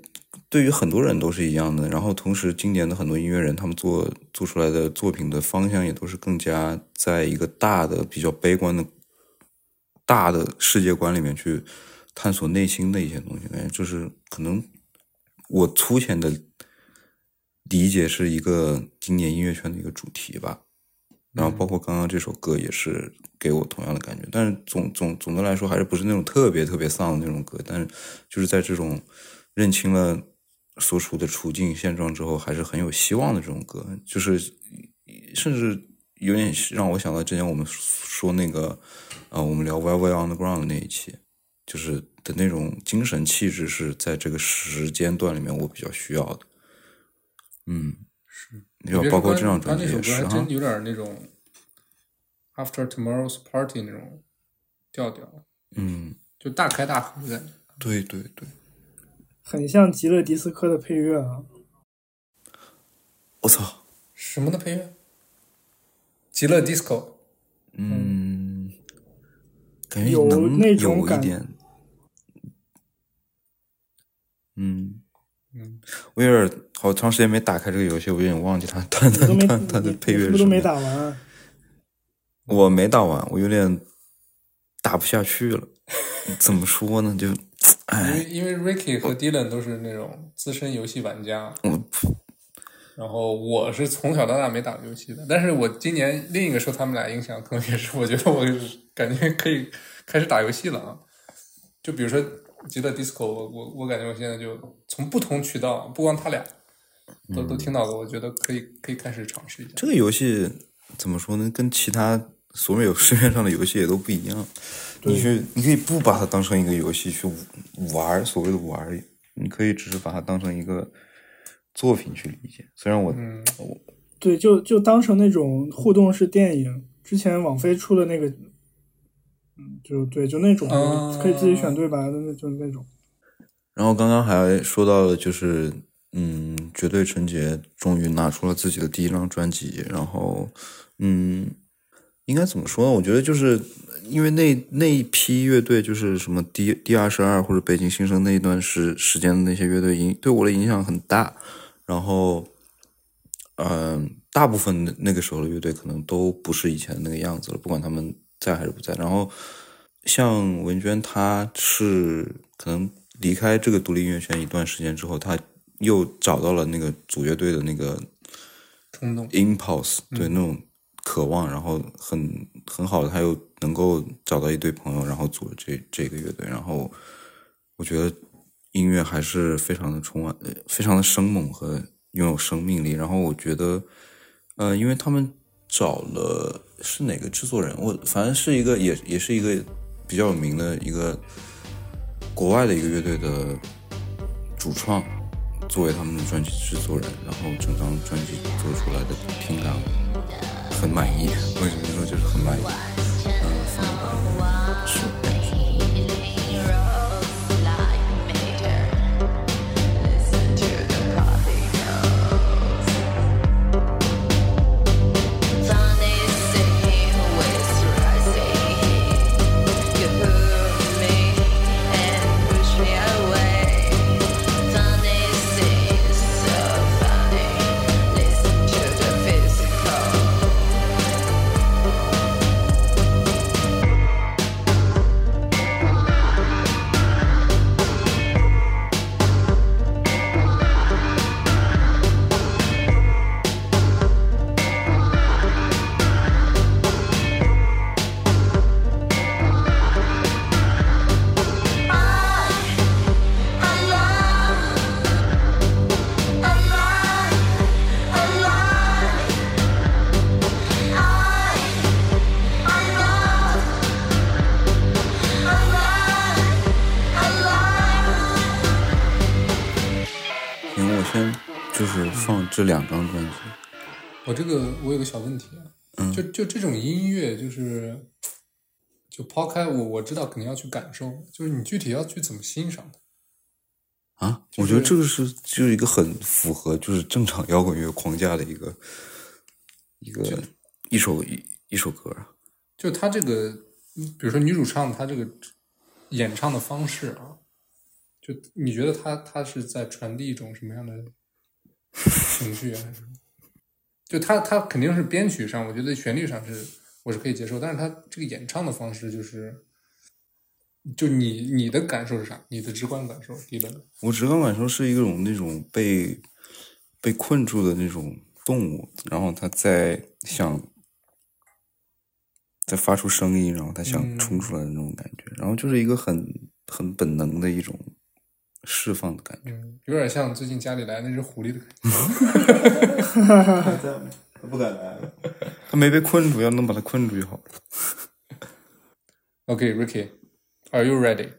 对于很多人都是一样的，然后同时今年的很多音乐人他们做做出来的作品的方向也都是更加在一个大的比较悲观的大的世界观里面去探索内心的一些东西，感觉就是可能我粗浅的理解是一个今年音乐圈的一个主题吧。然后包括刚刚这首歌也是给我同样的感觉，但是总总总的来说还是不是那种特别特别丧的那种歌，但是就是在这种认清了所处的处境现状之后，还是很有希望的这种歌，就是甚至有点让我想到之前我们说那个呃，我们聊《Well Well on the Ground》的那一期，就是的那种精神气质是在这个时间段里面我比较需要的。嗯，是，我觉得包括这张专辑他那首也是哈歌还真。有点那种 After Tomorrow's Party 那种调调，嗯，就大开大合的感觉。对对对，很像极乐迪斯科的配乐啊。我操，什么的配乐？极乐 disco，嗯，感觉有那种感有一点，嗯。嗯，我有点好长时间没打开这个游戏，我有点忘记它它它它它的配乐你是不是都没什么样打完啊？我没打完，我有点打不下去了。怎么说呢？就，因哎，为因为 Ricky 和 Dylan 都是那种资深游戏玩家，我然后我是从小到大没打过游戏的，但是我今年另一个受他们俩影响，可能也是我觉得我感觉可以开始打游戏了啊。就比如说极乐 disco，我我我感觉我现在就从不同渠道，不光他俩都都听到过，我觉得可以可以开始尝试一下。这个游戏怎么说呢？跟其他所有市面上的游戏也都不一样。你去，你可以不把它当成一个游戏去玩儿，所谓的玩儿，你可以只是把它当成一个作品去理解。虽然我，嗯我对，就就当成那种互动式电影。之前网飞出的那个，嗯，就对，就那种、啊可以自己选对白的那，就那种。然后刚刚还说到了，就是嗯，绝对纯洁终于拿出了自己的第一张专辑，然后嗯，应该怎么说呢？我觉得就是因为那那一批乐队，就是什么第第二十二或者北京新生那一段时时间的那些乐队影对我的影响很大，然后嗯、大部分那个时候的乐队可能都不是以前那个样子了，不管他们在还是不在。然后像文娟，她是可能离开这个独立音乐圈一段时间之后，她又找到了那个组乐队的那个冲动 impulse，对、那种渴望，然后很很好的，他又能够找到一堆朋友，然后组了这这个乐队，然后我觉得音乐还是非常的充满，呃非常的生猛和拥有生命力。然后我觉得，呃，因为他们找了是哪个制作人，我反正是一个也也是一个比较有名的一个国外的一个乐队的主创。作为他们的专辑制作人，然后整张专辑做出来的听感很满意。为什么说就是很满意？嗯，放我这个我有个小问题啊，嗯就就这种音乐，就是就抛开我我知道肯定要去感受，就是你具体要去怎么欣赏它。啊，就我觉得这个是就是一个很符合就是正常摇滚乐框架的一个一个一首一一首歌啊。就他这个，比如说女主唱她这个演唱的方式啊，就你觉得她她是在传递一种什么样的情绪啊？还是就他他肯定是编曲上，我觉得旋律上是我是可以接受，但是他这个演唱的方式就是，就你你的感受是啥？你的直观感受，迪伦？我直观感受是一种那种被被困住的那种动物，然后他在想在发出声音，然后他想嗯冲出来的那种感觉，然后就是一个很很本能的一种释放的感觉。嗯，有点像最近家里来那只狐狸的感觉。他 不敢来了，他没被困住，要能把他困住就好了。OK，Ricky，Are、you ready？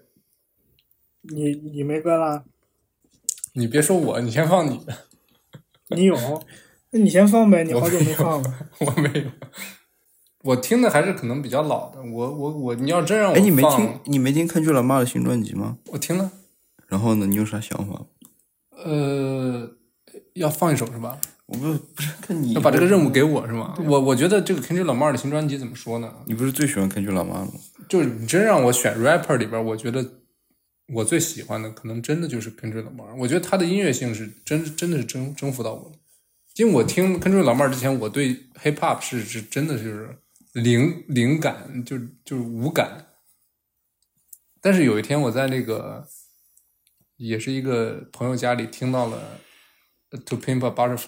你你没歌啦？你别说我，你先放你的，你有？那你先放呗，你好久没放了。我没有。我听的还是可能比较老的，我我我，你要真让我哎，你没听你没听 Kendrick Lamar 的新专辑吗？我听了，然后呢，你有啥想法？呃，要放一首是吧？我不不是看你要把这个任务给我是吗？我我觉得这个 Kendrick Lamar 的新专辑怎么说呢？你不是最喜欢 Kendrick Lamar 吗？就是你真让我选 rapper 里边，我觉得我最喜欢的可能真的就是 Kendrick Lamar。我觉得他的音乐性是真真的是征征服到我了。因为我听 Kendrick Lamar 之前，我对 hip hop 是是真的就是零灵感，就就是无感。但是有一天我在那个也是一个朋友家里听到了《To Pimp a Butterfly》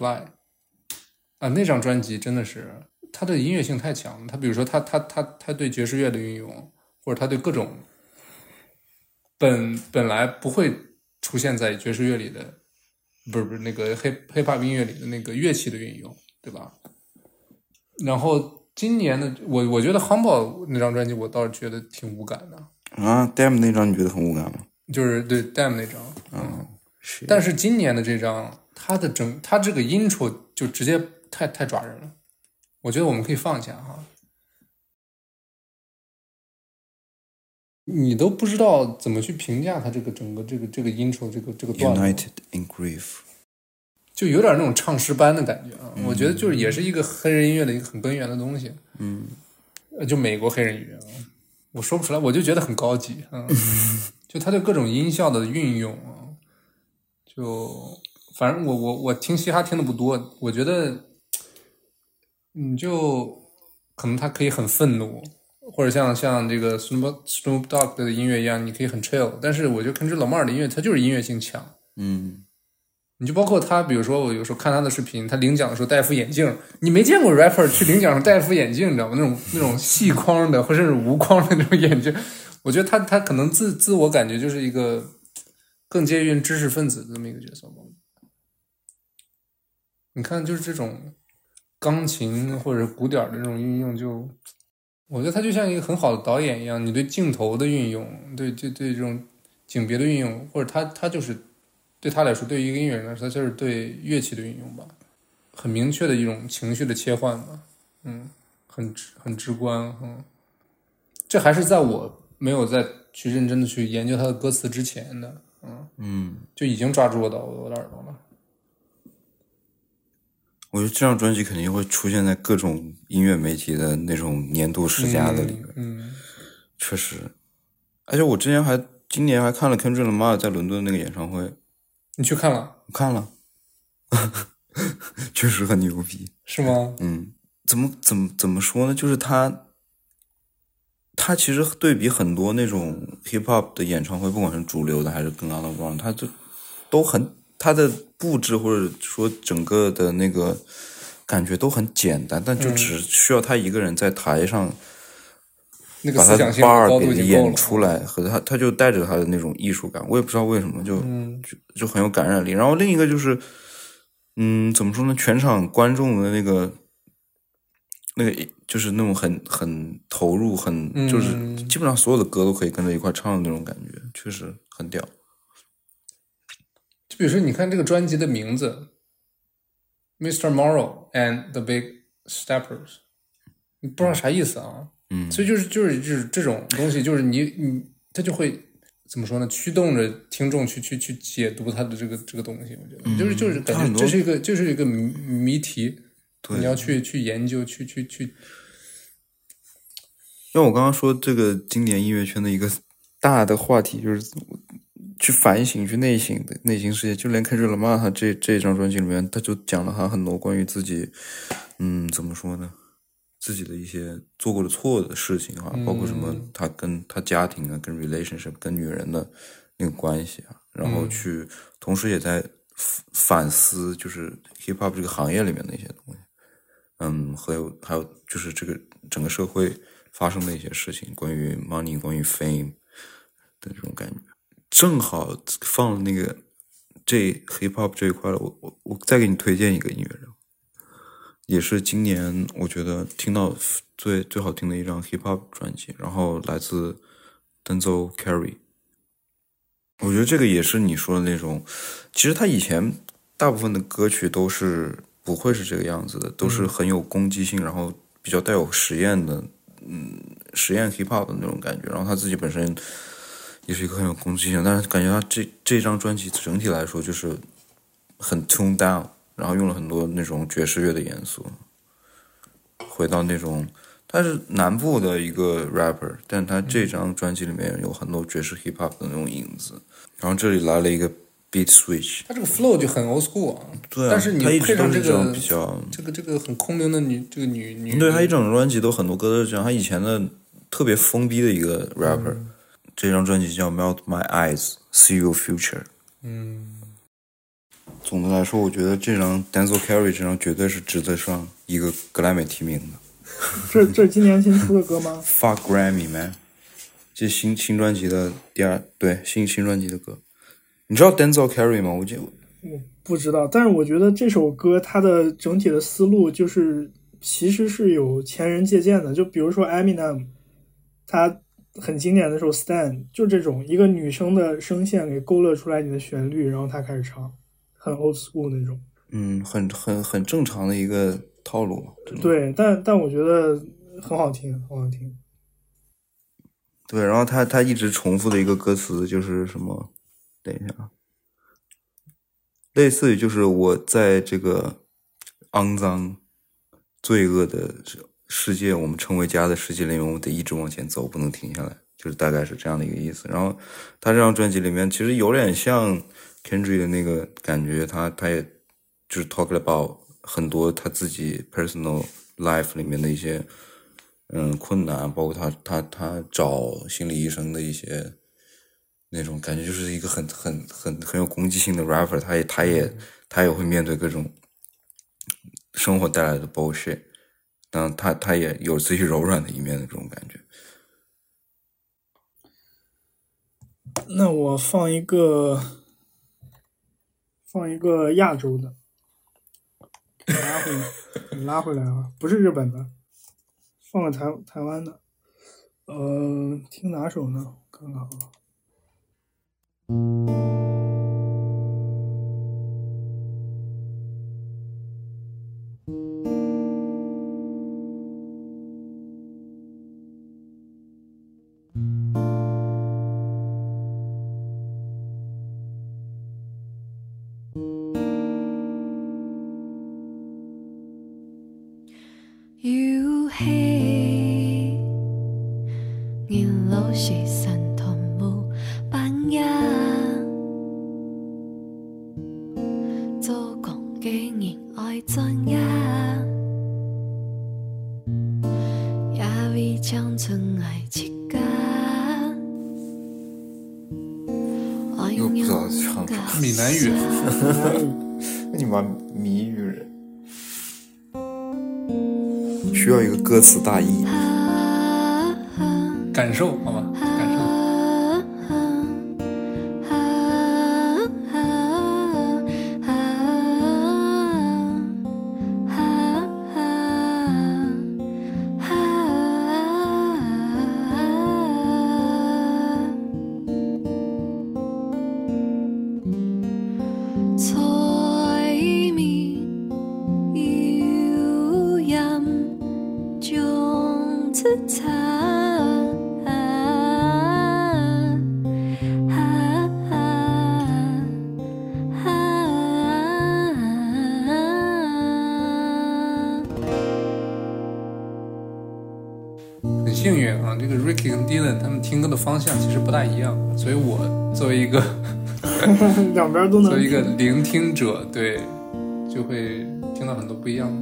啊，那张专辑真的是它的音乐性太强了。他比如说他他他他对爵士乐的运用，或者他对各种本本来不会出现在爵士乐里的，不是不是那个 hiphop 音乐里的那个乐器的运用，对吧？然后今年的我我觉得 Humble 那张专辑我倒是觉得挺无感的，啊，Damn 那张你觉得很无感吗？就是对 Damn 那张，嗯，是。但是今年的这张，它的整它这个 intro 就直接太太抓人了，我觉得我们可以放一下哈。你都不知道怎么去评价它这个整个这个这个 intro 这个这个段落 United in Grief，就有点那种唱诗班的感觉啊。我觉得就是也是一个黑人音乐的一个很根源的东西。嗯，呃，就美国黑人音乐啊，我说不出来，我就觉得很高级。嗯，就他对各种音效的运用啊，就反正我我我听嘻哈听的不多，我觉得你就可能他可以很愤怒，或者像像这个 Snoop Snoop Dogg 的音乐一样，你可以很 chill。但是我就看这老妹儿的音乐，它就是音乐性强。嗯，你就包括他，比如说我有时候看他的视频，他领奖的时候戴副眼镜，你没见过 rapper 去领奖时候戴副眼镜，你知道吗？那种那种细框的，或者是无框的那种眼镜，我觉得他他可能自自我感觉就是一个更接近知识分子这么一个角色吧。你看，就是这种钢琴或者鼓点的这种运用就，我觉得他就像一个很好的导演一样，你对镜头的运用，对对对这种景别的运用，或者他他就是对他来说，对于一个音乐人来说，他就是对乐器的运用吧，很明确的一种情绪的切换吧，嗯，很直很直观，嗯，这还是在我没有再去认真的去研究他的歌词之前的，嗯嗯，就已经抓住我的我的耳朵了。我觉得这张专辑肯定会出现在各种音乐媒体的那种年度十佳的里面，嗯，确实。而且我之前还今年还看了 Kendrick Lamar 在伦敦那个演唱会，你去看了我看了，确实很牛逼。是吗？嗯，怎么怎么怎么说呢？就是他，他其实对比很多那种 hip hop 的演唱会，不管是主流的还是跟 underground，他就都很他的布置或者说整个的那个感觉都很简单，但就嗯只需要他一个人在台上把他的思想性 bar 给。演出来，和他他就带着他的那种艺术感，我也不知道为什么就嗯就就很有感染力。然后另一个就是，嗯，怎么说呢？全场观众的那个那个就是那种很很投入，很嗯就是基本上所有的歌都可以跟着一块唱的那种感觉，确实很屌。就比如说，你看这个专辑的名字，Mr. Morrow and the Big Steppers，你不知道啥意思啊？嗯，所以就是就是就是这种东西，就是你你他就会怎么说呢？驱动着听众去去去解读他的这个这个东西。我觉得、就是就是感觉这是一个就是一个谜谜题，对你要去去研究，去去去，像我刚刚说这个今年音乐圈的一个大的话题，就是去反省、去内省的内心世界。就连 Kendrick Lamar 他这这张专辑里面，他就讲了他很多关于自己，嗯，怎么说呢？自己的一些做过的错的事情啊，包括什么他跟他家庭啊、跟 relationship、跟女人的那个关系啊，然后去，同时也在反反思，就是 hip hop 这个行业里面的一些东西。嗯，还有还有就是这个整个社会发生的一些事情，关于 money、关于 fame 的这种感觉，正好放了那个这 hip hop 这一块了。我我我再给你推荐一个音乐人，也是今年我觉得听到最最好听的一张 hip hop 专辑，然后来自 Denzel Carey。我觉得这个也是你说的那种，其实他以前大部分的歌曲都是不会是这个样子的，都是很有攻击性，然后比较带有实验的，嗯，实验 hip hop 的那种感觉。然后他自己本身也是一个很有攻击性，但是感觉他这这张专辑整体来说就是很 tune down，然后用了很多那种爵士乐的元素，回到那种。他是南部的一个 rapper，但他这张专辑里面有很多爵士 hip hop 的那种影子。然后这里来了一个 beat switch，他这个 flow 就很 old school 啊。对啊但是你配上这都是这比较这个这个很空灵的女这个女女，对他一整张专辑都很多歌都是这样。他以前的特别疯逼的一个 rapper，、这张专辑叫 Melt My Eyes, See Your Future。嗯，总的来说，我觉得这张 Denzel Carry 这张绝对是值得上一个格莱美提名的。这这是今年新出的歌吗？Fuck Grammy man，这新新专辑的第二对新新专辑的歌。你知道 Denzel Curry 吗？我记得不知道，但是我觉得这首歌它的整体的思路就是其实是有前人借鉴的，就比如说 Eminem，他很经典的时候《Stand》，就这种一个女生的声线给勾勒出来你的旋律，然后他开始唱，很 old school 那种。嗯，很很很正常的一个套路对，但但我觉得很好听，很好听。对，然后他他一直重复的一个歌词就是什么？等一下啊，类似于就是我在这个肮脏、罪恶的世世界，我们称为家的世界里面，我得一直往前走，不能停下来，就是大概是这样的一个意思。然后他这张专辑里面其实有点像 Kendrick 的那个感觉，他他也就是 talk about 很多他自己 personal life 里面的一些嗯困难，包括他他他找心理医生的一些那种感觉，就是一个很很很很有攻击性的 rapper，他也他也他也会面对各种生活带来的 bullshit，但他他也有自己柔软的一面的这种感觉。那我放一个，放一个亚洲的，给拉回来，给拉回来啊，不是日本的，放个台台湾的，呃，听哪首呢？看看啊。要起，年老时神要一个歌词大意。感受好吧，都能作为一个聆听者，对，就会听到很多不一样的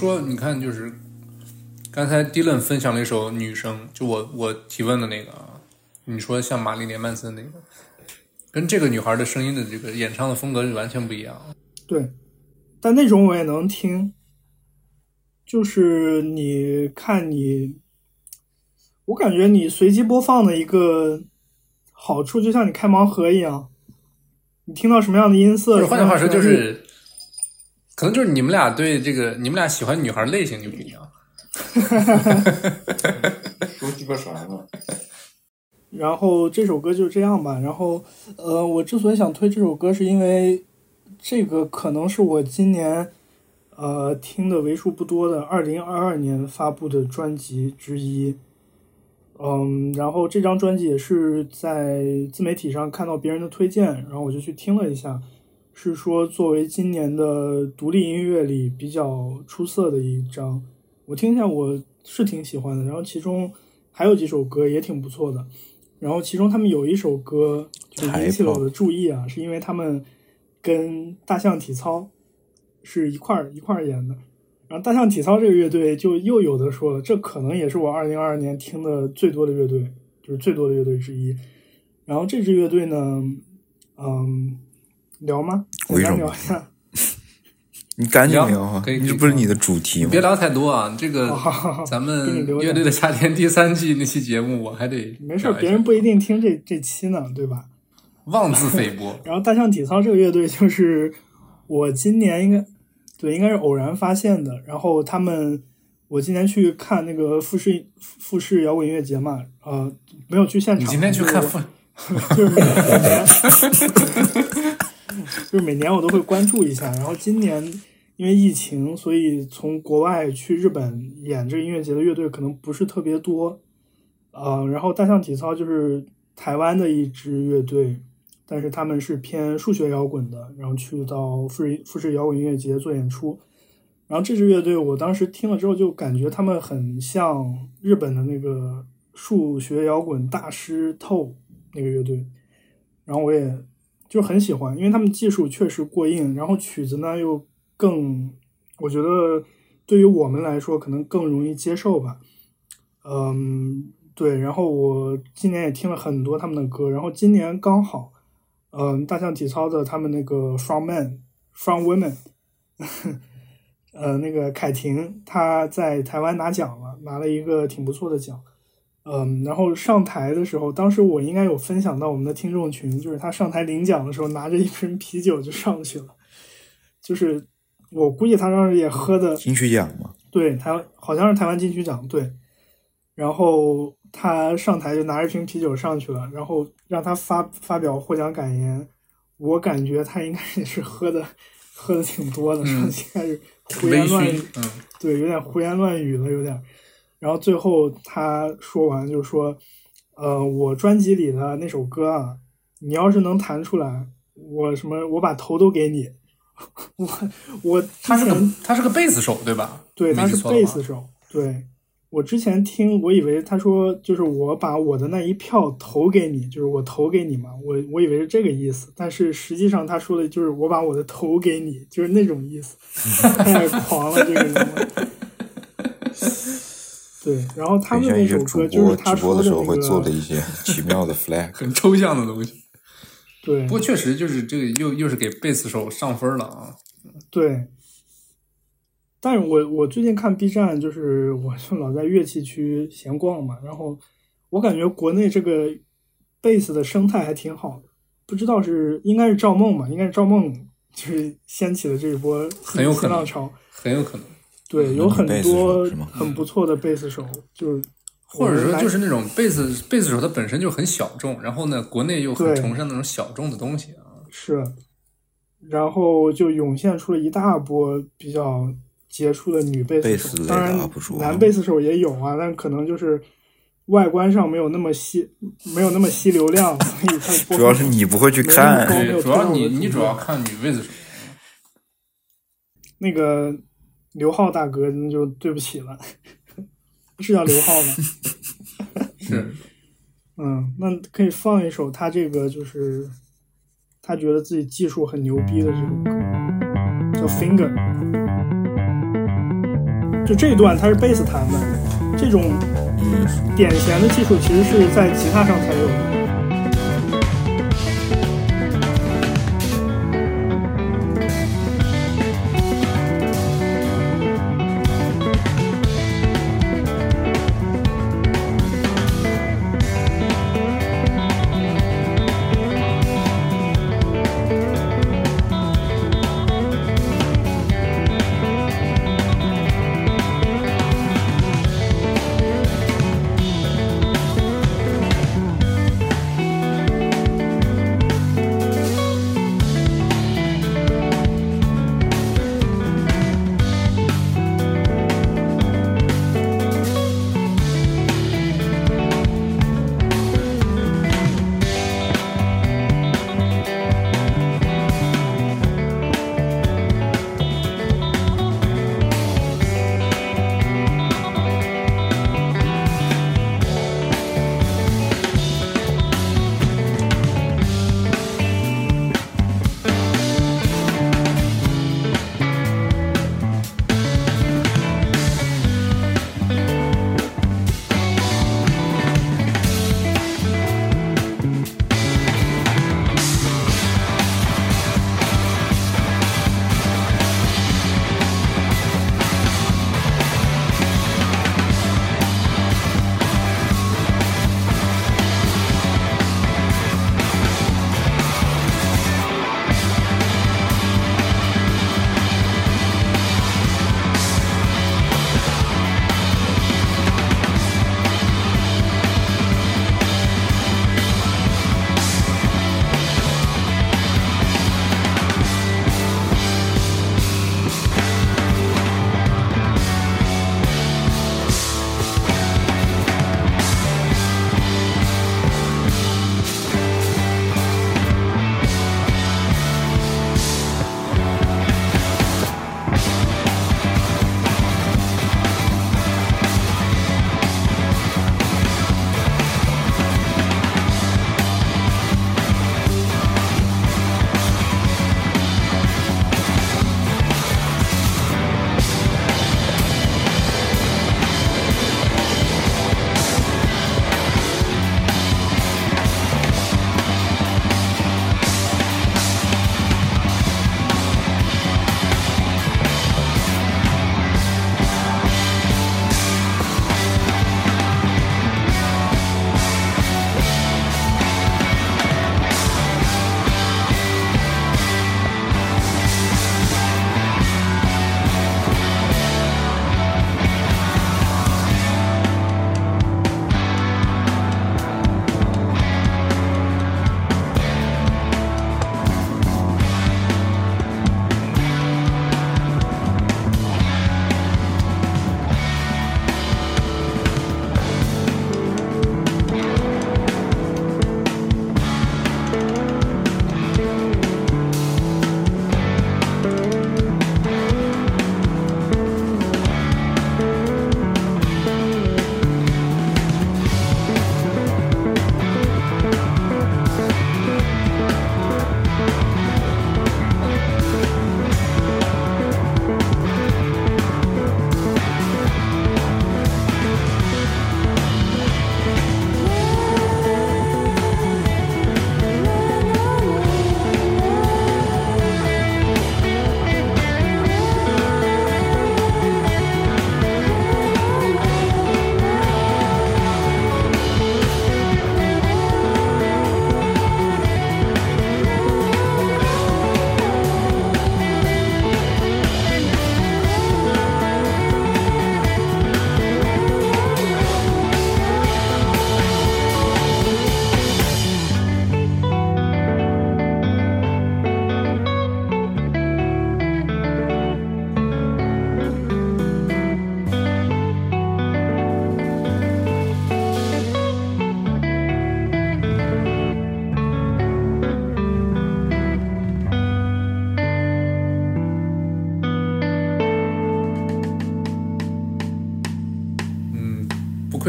说，你看，就是刚才 Dylan 分享了一首《女生》，就我我提问的那个啊，你说像玛丽莲曼森那个，跟这个女孩的声音的这个演唱的风格是完全不一样。对，但那种我也能听。就是你看你，我感觉你随机播放的一个好处，就像你开盲盒一样，你听到什么样的音色，换句话说，就是可能就是你们俩对这个，你们俩喜欢女孩类型就不一样。说鸡巴啥呢？然后这首歌就这样吧。然后，呃，我之所以想推这首歌，是因为这个可能是我今年呃听的为数不多的二零二二年发布的专辑之一。嗯，然后这张专辑也是在自媒体上看到别人的推荐，然后我就去听了一下，是说作为今年的独立音乐里比较出色的一张。我听一下，我是挺喜欢的。然后其中还有几首歌也挺不错的。然后其中他们有一首歌就引起了我的注意啊，是因为他们跟大象体操是一块儿一块儿演的。然后大象体操这个乐队就又有的说了，这可能也是我二零二二年听的最多的乐队，就是最多的乐队之一。然后这支乐队呢，嗯，聊吗？为一下。你赶紧聊聊啊！可以这不是你的主题吗别？聊太多啊，这个咱们乐队的夏天第三季那期节目，我还得没事别人不一定听这这期呢，对吧？妄自菲薄。然后大象体操这个乐队就是我今年应该对应该是偶然发现的。然后他们我今年去看那个富士富士摇滚音乐节嘛，呃，没有去现场。你今天去看就是富我就是每每年，就是每年我都会关注一下。然后今年因为疫情，所以从国外去日本演这个音乐节的乐队可能不是特别多。呃，然后大象体操就是台湾的一支乐队，但是他们是偏数学摇滚的，然后去到富士富士摇滚音乐节做演出。然后这支乐队我当时听了之后，就感觉他们很像日本的那个数学摇滚大师透那个乐队，然后我也就很喜欢，因为他们技术确实过硬，然后曲子呢又更，我觉得对于我们来说可能更容易接受吧。嗯，对，然后我今年也听了很多他们的歌，然后今年刚好，嗯，大象体操的他们那个 From Men From Women，呃，那个凯婷她在台湾拿奖了，拿了一个挺不错的奖。嗯，然后上台的时候，当时我应该有分享到我们的听众群，就是他上台领奖的时候，拿着一瓶啤酒就上去了，就是我估计他当时也喝的，金曲奖嘛，对，台湾好像是台湾金曲奖，对。然后他上台就拿着瓶啤酒上去了，然后让他发发表获奖感言。我感觉他应该也是喝的喝的挺多的，上去开始胡言乱语，，嗯，对，有点胡言乱语了，有点。然后最后他说完就说：“呃，我专辑里的那首歌啊，你要是能弹出来，我什么我把头都给你。我”我他是个他是个贝斯手对吧？对，他是贝斯手。对我之前听，我以为他说就是我把我的那一票投给你，就是我投给你嘛，我我以为是这个意思，但是实际上他说的就是我把我的头给你，就是那种意思，太狂了这个人。对，然后他们那首歌就是播他说直播的时候那会做的，一些奇妙的 flag。很抽象的东西。对不过确实就是这个又又是给贝斯手上分了啊。对。但是我我最近看 B 站，就是我就老在乐器区闲逛嘛，然后我感觉国内这个贝斯的生态还挺好的，不知道是应该是赵梦吧，应该是赵梦就是掀起了这一波很有可能新浪潮。很有可能。对，有很多很不错的贝斯手，就是或者说就是那种贝斯贝斯手，它本身就很小众，然后呢，国内又很崇尚那种小众的东西啊。是，然后就涌现出了一大波比较杰出的女贝斯手，斯当然男贝斯手也有啊，但可能就是外观上没有那么吸，没有那么吸流量，所以它 主要是你不会去看，对，主要你你主要看女贝斯手。那个刘浩大哥那就对不起了，是叫刘浩吗？是，嗯，那可以放一首他这个就是他觉得自己技术很牛逼的这首歌，叫《Finger》。就这一段他是贝斯弹的，这种点弦的技术其实是在吉他上才有的。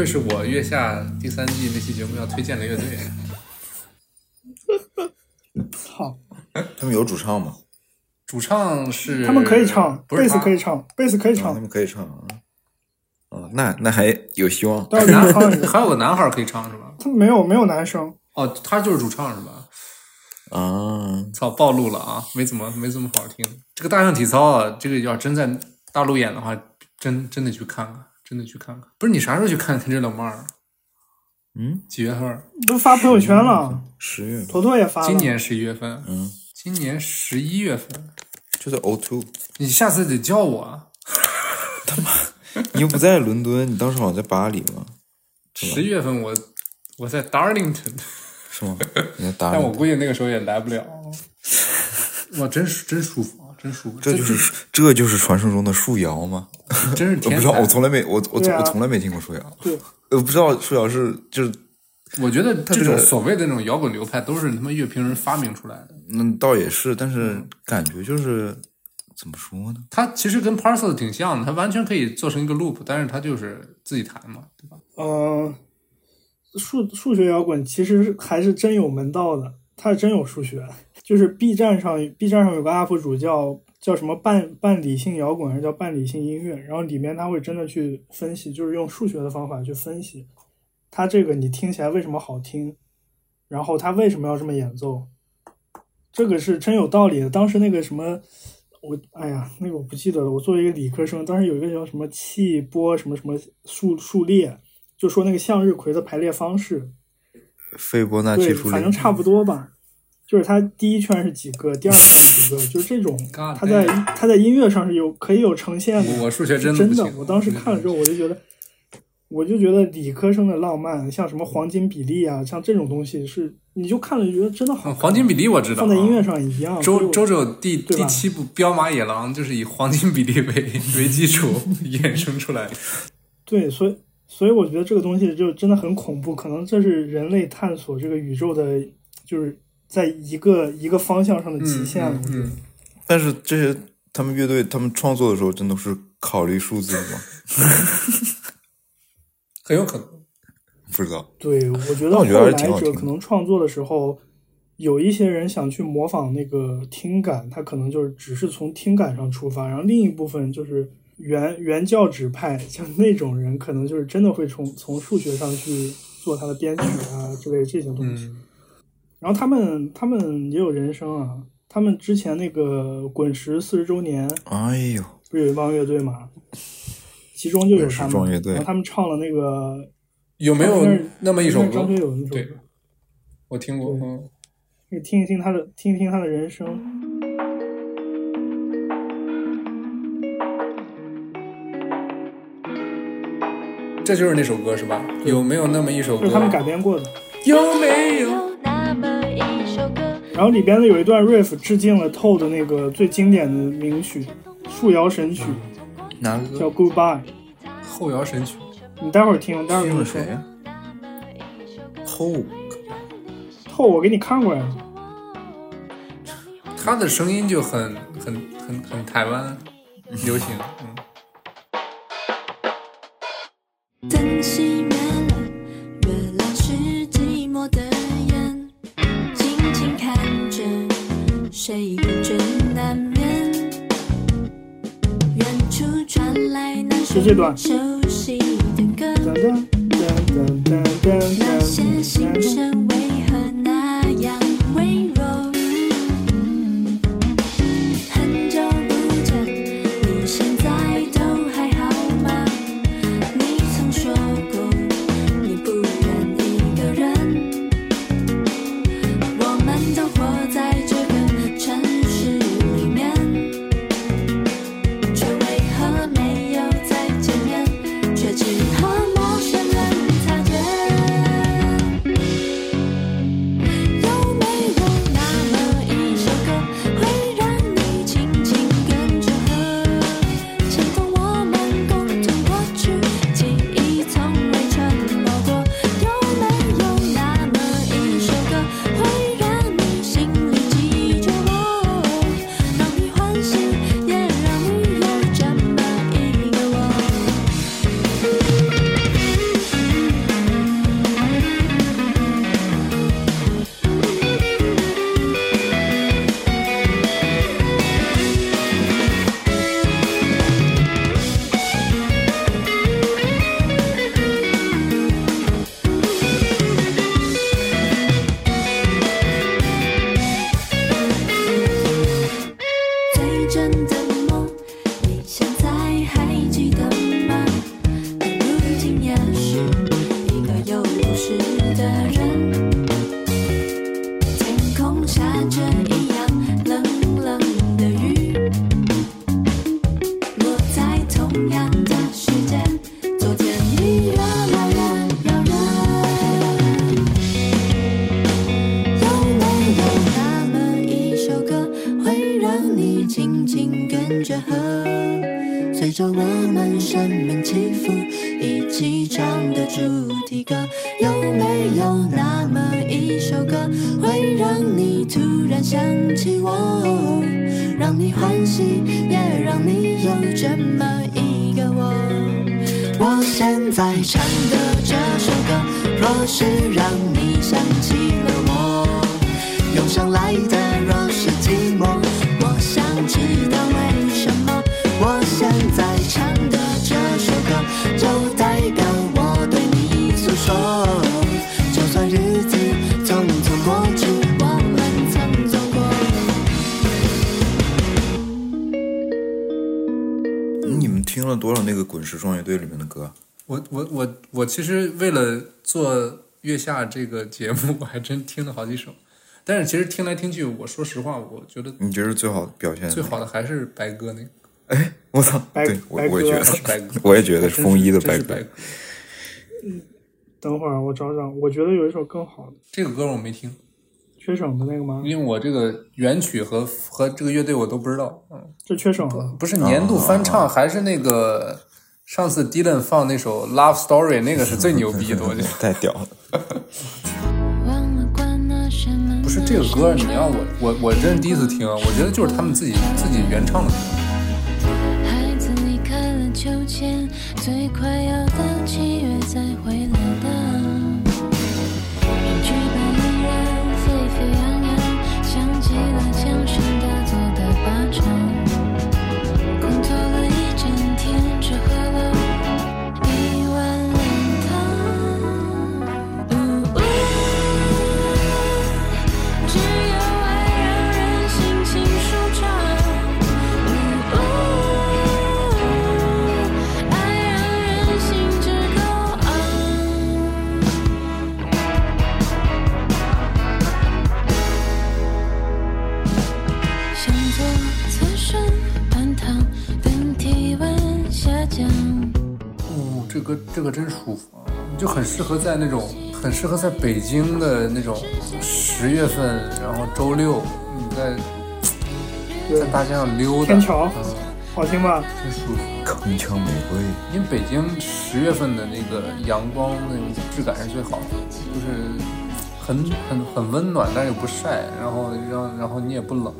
愧是我月下第三季那期节目要推荐的乐队。操，他们有主唱吗？主唱是他们可以唱，贝斯不是他可以唱，贝斯可以唱，他，们可以唱啊。哦，那那还有希望。但是男孩还有个男孩可以唱是吧？他没有没有男生，哦，他就是主唱是吧？啊，操，暴露了啊！没怎么没怎么好好听。这个大象体操啊，这个要真在大陆演的话，真真得去看看，真的去看看。不是你啥时候去看《天之冷漫》？嗯，几月份？都发朋友圈了，十月坨坨也发了。今年十一月份。嗯，今年十一月份。就在 O two。你下次得叫我啊。你又不在伦敦，你当时好像在巴黎吗？十一月份我我在 Darlington，是吗？你在打但我估计那个时候也来不了。哇，真是真舒服啊，真舒服。这就是这就是传说中的树摇吗？真是 我不知道，我从来没我我我从来没听过树摇。对，我不知道树摇是就是我觉得这这种所谓的那种摇滚流派都是他妈乐评人发明出来的。嗯，倒也是，但是感觉就是怎么说呢？它其实跟 Parcel 挺像的，它完全可以做成一个 loop，但是它就是自己弹嘛，对吧？嗯，数数学摇滚其实还是真有门道的，它是真有数学。就是 B 站上，B 站上有个 UP 主叫叫什么半半理性摇滚，还是叫半理性音乐？然后里面他会真的去分析，就是用数学的方法去分析，它这个你听起来为什么好听，然后他为什么要这么演奏，这个是真有道理的。当时那个什么。我哎呀，那个我不记得了。我作为一个理科生，当时有一个叫什么气波什么什么数数列，就说那个向日葵的排列方式，斐波那契对，数列反正差不多吧。就是它第一圈是几个，第二圈是几个，就是这种 它在它在音乐上是有可以有呈现的。我我数学真的真的，我当时看了之后，我就觉得，我就觉得理科生的浪漫，像什么黄金比例啊，像这种东西是，你就看了就觉得真的好。嗯黄金比例我知道啊，放在音乐上也一样。周周周第第七部《彪马野狼》就是以黄金比例为为基础 衍生出来的。对，所以所以我觉得这个东西就真的很恐怖，可能这是人类探索这个宇宙的，就是在一个一个方向上的极限了。我觉得。嗯，但是这些他们乐队他们创作的时候，真的是考虑数字吗？很有可能。不知道。对，我觉得后那我觉得还是来挺好听的者可能创作的时候，有一些人想去模仿那个听感，他可能就是只是从听感上出发，然后另一部分就是原原教旨派，像那种人可能就是真的会从从数学上去做他的编曲啊之类这些东西。嗯，然后他们他们也有人声啊，他们之前那个滚石四十周年哎呦，不是有一帮乐队嘛，其中就有他们，壮乐队然后他们唱了那个有没有那么一首歌张？学友那首对歌。我听过，你听一听他的，听一听他的人生。这就是那首歌是吧？有没有那么一首歌？这是他们改编过的。有没有？然后里边呢有一段 riff 致敬了 Toad 的那个最经典的名曲《树摇神曲哪个》，叫 Goodbye。后摇神曲。你待会儿听，待会儿跟你说听了谁。呀？后 Toad 我给你看过呀。他的声音就很很很很台湾 流行，嗯。这段。熟悉的歌，噔噔噔噔噔噔其实为了做月下这个节目，我还真听了好几首。但是其实听来听去，我说实话，我觉得你觉得最好的表现？最好的还是白鸽那个，哎，我操！白对，我我也觉得，白鸽，我也觉得是风衣的白鸽真是白鸽。等会儿我找找，我觉得有一首更好的，这个歌我没听，缺省的那个吗？因为我这个原曲和和这个乐队我都不知道。嗯，这缺省的。不是年度翻唱，还是那个上次 Dylan 放那首《Love Story》，那个是最牛逼的，我觉得。太屌了！不是这个歌，你要我我我真是第一次听，我觉得就是他们自己自己原唱的歌。孩子离开了秋千，最快要到七月再回来这歌这个真舒服啊，就很适合在那种很适合在北京的那种十月份，然后周六你在在大街上溜达，天桥嗯，好听吧？真舒服。铿锵玫瑰，因为北京十月份的那个阳光那种质感是最好的，就是很很很温暖，但是又不晒，然后让然后你也不冷。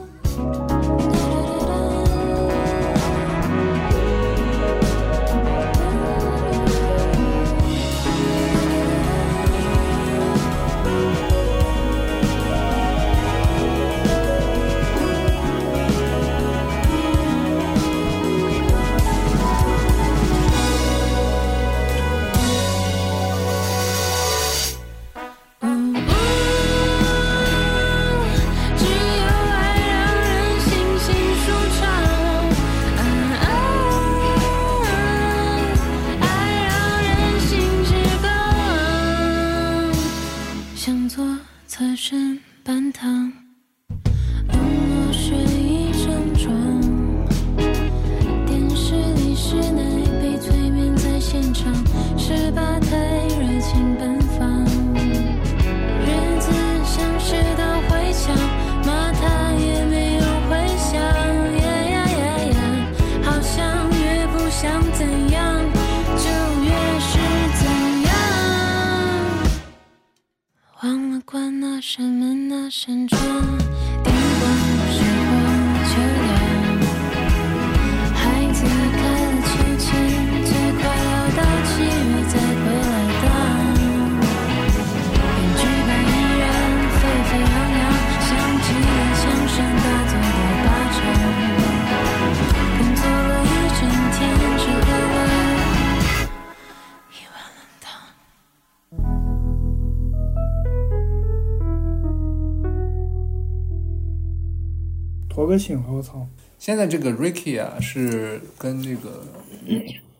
驼哥醒了，我操！现在这个 Ricky 啊，是跟那个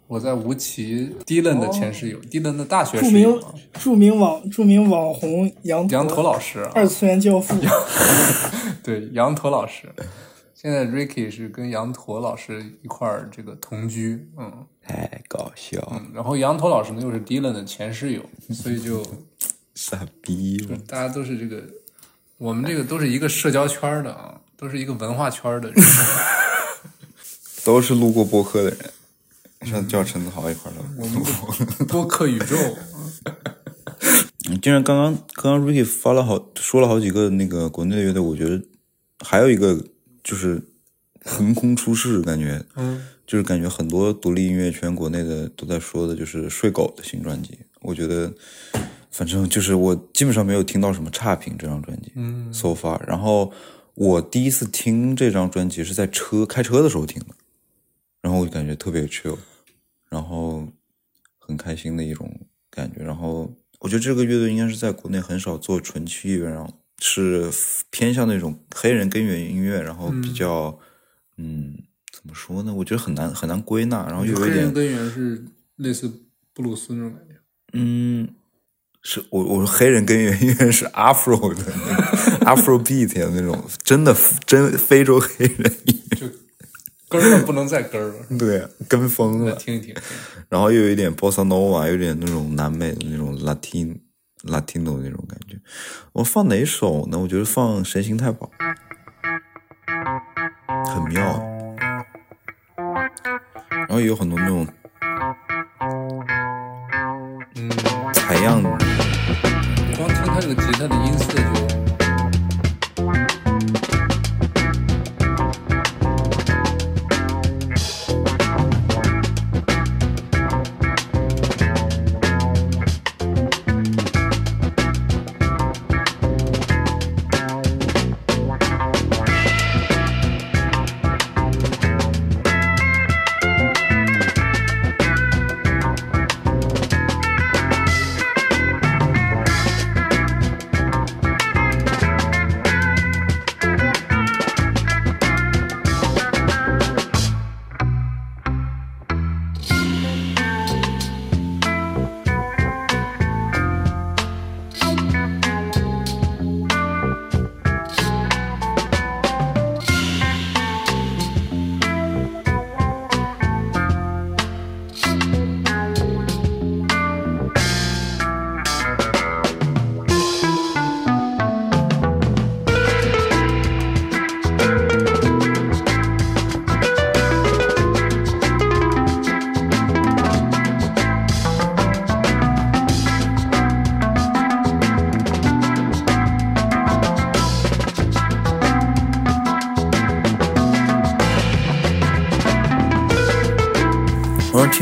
我在吴奇 Dylan 的前室友、d y l a n 的大学著名室友嘛，著名网著名网红羊羊驼老师啊，二次元教父，对，羊驼老师。现在 Ricky 是跟羊驼老师一块儿这个同居，嗯太搞笑，嗯，然后羊驼老师呢又是 Dylan 的前室友，所以就 傻逼了。大家都是这个，我们这个都是一个社交圈的啊，都是一个文化圈的人。都是路过播客的人，像叫陈子豪一块儿的。我们的播客宇宙，你竟然刚刚刚刚 Ricky 发了好说了好几个那个国内的乐队，我觉得还有一个就是横空出世，感觉嗯，就是感觉很多独立音乐圈国内的都在说的，就是睡狗的新专辑。我觉得反正就是我基本上没有听到什么差评这张专辑，嗯，so far。然后我第一次听这张专辑是在车开车的时候听的，然后我就感觉特别 chill，然后很开心的一种感觉。然后我觉得这个乐队应该是在国内很少做纯器乐，然后是偏向那种黑人根源音乐，然后比较嗯怎么说呢？我觉得很难很难归纳，然后又有一点黑人根源是类似布鲁斯那种感觉。嗯。是我我说黑人根源音乐是 Afro 的 Afro beat 的那种，真的真非洲黑人音乐，就根儿了不能再根儿了，对，跟风了。听一听。然后又有一点 bossa nova，有点那种南美的那种 Latin Latino 那种感觉。我放哪首呢？我觉得放《神行太保》，很妙。然后也有很多那种嗯，采样，个吉他的音色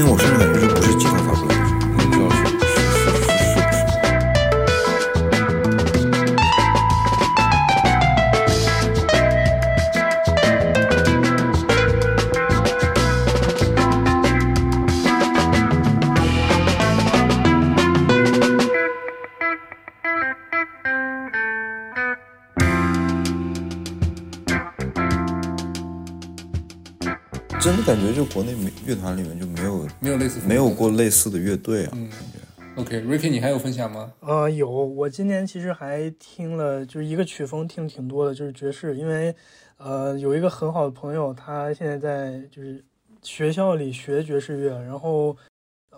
听我甚至感觉这不是吉他发出来的，我不知道是是是是是不是。真的感觉就国内乐团里面就没有类似没有过类似的乐队啊，嗯感觉。OK，Ricky，、你还有分享吗？呃，有，我今年其实还听了，就是一个曲风听挺多的，就是爵士，因为呃有一个很好的朋友，他现在在就是学校里学爵士乐，然后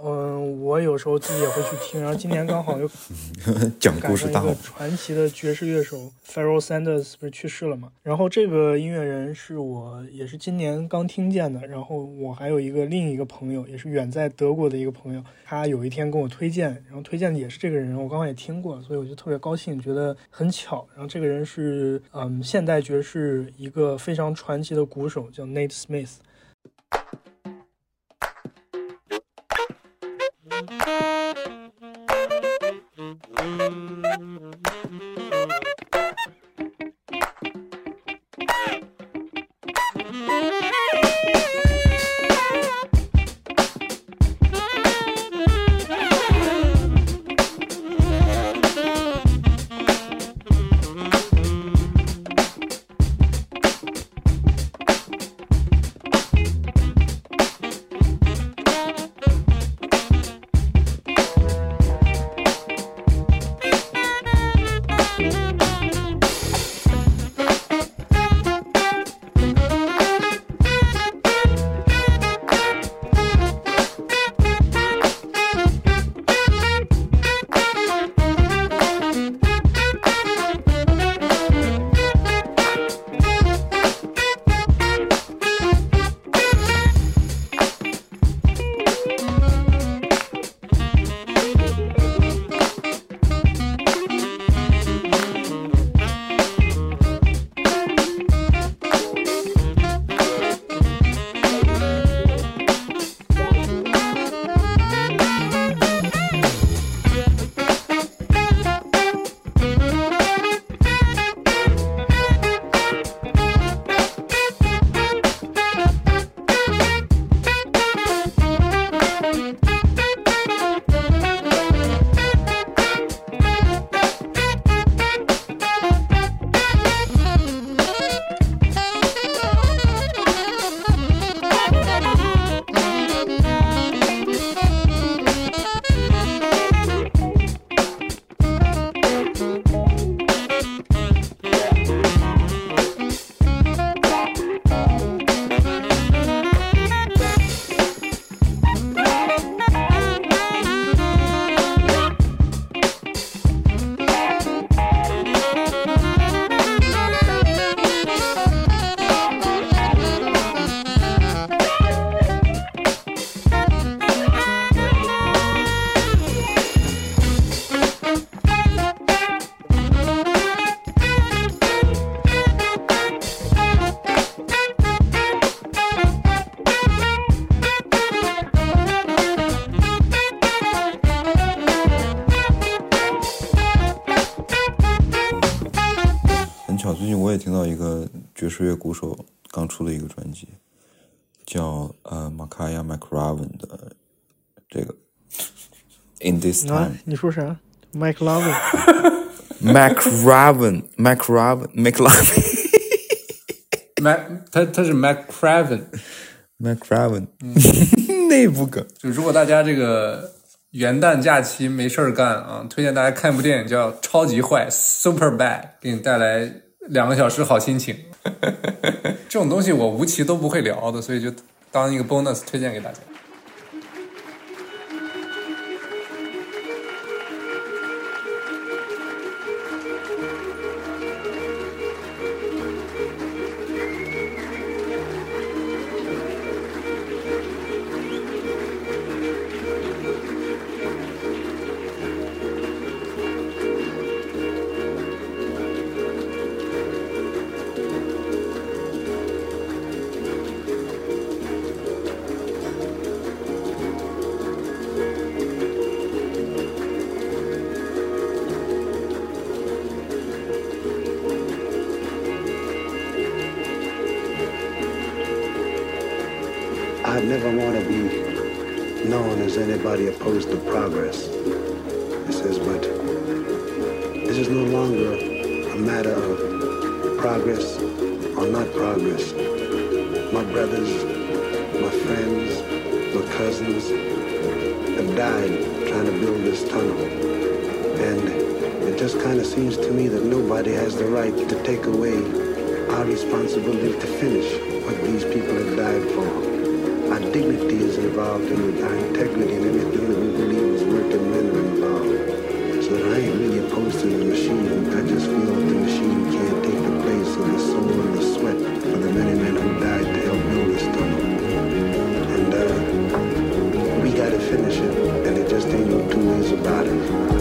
嗯、我有时候自己也会去听，然后今年刚好又 讲故事大会，传奇的爵士乐手 Pharoah Sanders 不是去世了嘛？然后这个音乐人是我也是今年刚听见的，然后我还有一个另一个朋友，也是远在德国的一个朋友，他有一天跟我推荐，然后推荐的也是这个人，我刚刚也听过，所以我就特别高兴，觉得很巧。然后这个人是嗯现代爵士一个非常传奇的鼓手，叫 Nate Smith。个爵士乐鼓手刚出了一个专辑，叫呃马卡亚麦克拉文的这个 In This 啊 Time，你说啥？Mike Lovin，Mac Raven Mac Raven Mac 他他是 Mac Craven。Mac Raven 内部梗。就如果大家这个元旦假期没事儿干啊，推荐大家看一部电影叫《超级坏》（Super Bad），给你带来两个小时好心情。这种东西我无奇都不会聊的，所以就当一个 bonus 推荐给大家。Never want to be known as anybody opposed to progress. He says, but this is no longer a matter of progress or not progress. My brothers, my friends, my cousins have died trying to build this tunnel. And it just kind of seems to me that nobody has the right to take away our responsibility to finish what these people have died for. Dignity is involved in it, our integrity and everything that we believe is working men are involved. So I ain't really opposed to the machine. I just feel the machine can't take the place of the soul and the sweat of the many men who died to help build this tunnel. And uh, we gotta finish it, and it just ain't no two ways about it.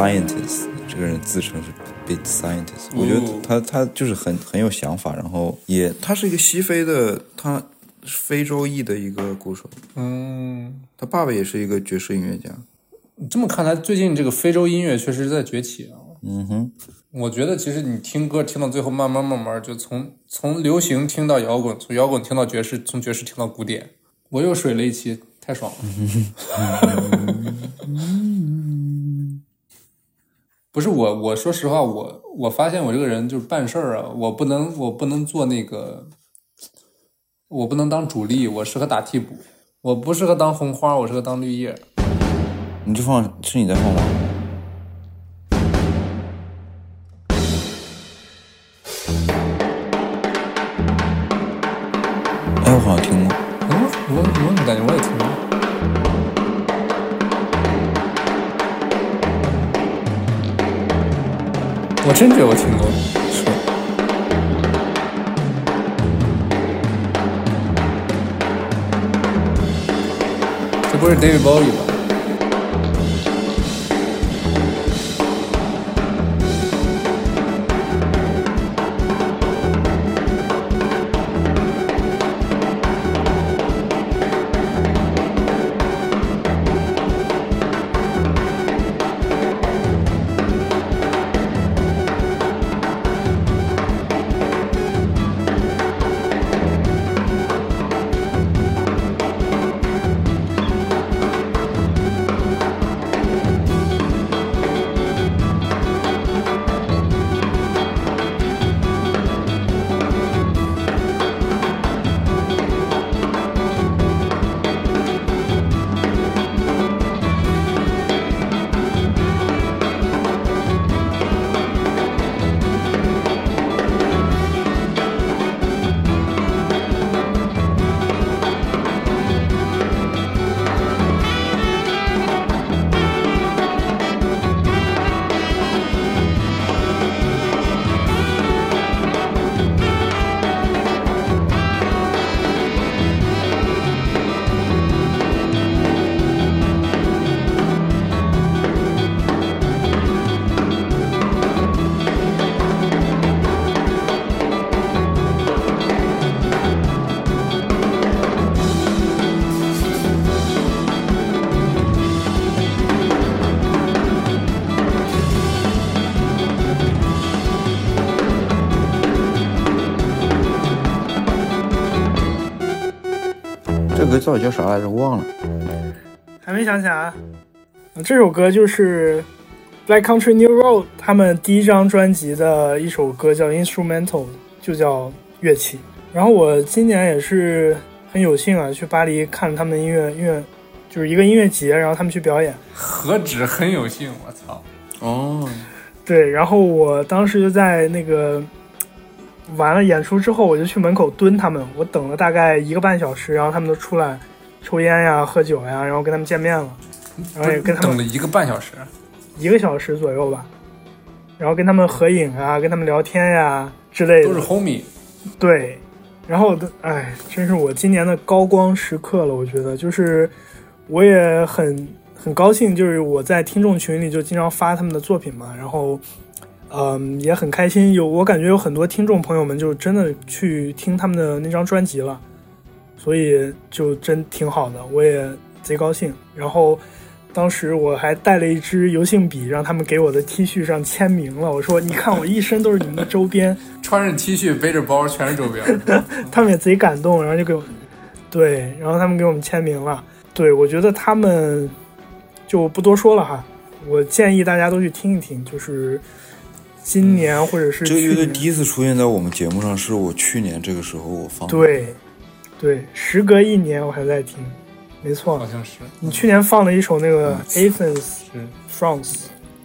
scientist，这个人自称是 beat scientist，我觉得哦他他就是很很有想法，然后也他是一个西非的，他是非洲裔的一个鼓手，嗯，他爸爸也是一个爵士音乐家。这么看来，最近这个非洲音乐确实是在崛起啊。嗯哼，我觉得其实你听歌听到最后，慢慢慢慢就从从流行听到摇滚，从摇滚听到爵士，从爵士听到古典。我又水了一期，太爽了。不是我，我说实话，我我发现我这个人就是办事儿啊，我不能我不能做那个，我不能当主力，我适合打替补，我不适合当红花，我适合当绿叶。你就放是你在放吗？真觉得我听过，是。这不是 David Bowie 吗？这歌到底叫啥来着？忘了。还没想起来。嗯这首歌就是 Black Country New Road 他们第一张专辑的一首歌，叫 Instrumental，就叫乐器。然后我今年也是很有幸啊，去巴黎看他们音乐音乐，就是一个音乐节，然后他们去表演。何止很有幸，我操！哦，对，然后我当时就在那个完了演出之后，我就去门口蹲他们，我等了大概一个半小时，然后他们都出来抽烟呀、喝酒呀，然后跟他们见面了，然后也跟他们等了一个半小时，一个小时左右吧，然后跟他们合影啊，跟他们聊天呀之类的，都是 homie。对，然后我的哎，真是我今年的高光时刻了。我觉得就是我也很很高兴，就是我在听众群里就经常发他们的作品嘛，然后嗯也很开心。有我感觉有很多听众朋友们就真的去听他们的那张专辑了，所以就真挺好的，我也贼高兴。然后。当时我还带了一支油性笔，让他们给我的 T 恤上签名了。我说：“你看，我一身都是你们的周边。”穿着 T 恤，背着包，全是周边。他们也贼感动，然后就给我，对，然后他们给我们签名了。对，我觉得他们就不多说了哈。我建议大家都去听一听，就是今年或者是这个乐队第一次出现在我们节目上，是我去年这个时候我放的。对对，时隔一年我还在听，没错好。像是。你去年放了一首那个嗯 Athens 是。France，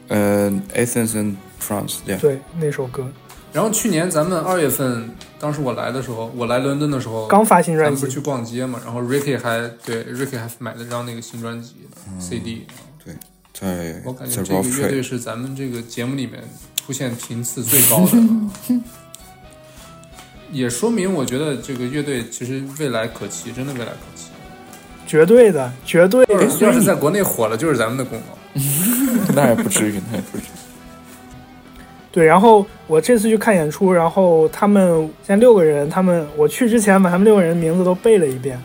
呃，Athens and France，yeah，对那首歌然后去年咱们二月份，当时我来的时候，我来伦敦的时候，刚发新专辑咱们不是，去逛街嘛，然后 Ricky 还对 Ricky 还买了张那个新专辑、CD，对，在我感觉这个乐队是咱们这个节目里面出现频次最高的，也说明我觉得这个乐队其实未来可期，真的未来可期。绝对的，绝对的。要是在国内火了，就是咱们的功劳。那也不至于，那也不至于。对，然后我这次去看演出，然后他们现在六个人，他们我去之前把他们六个人名字都背了一遍，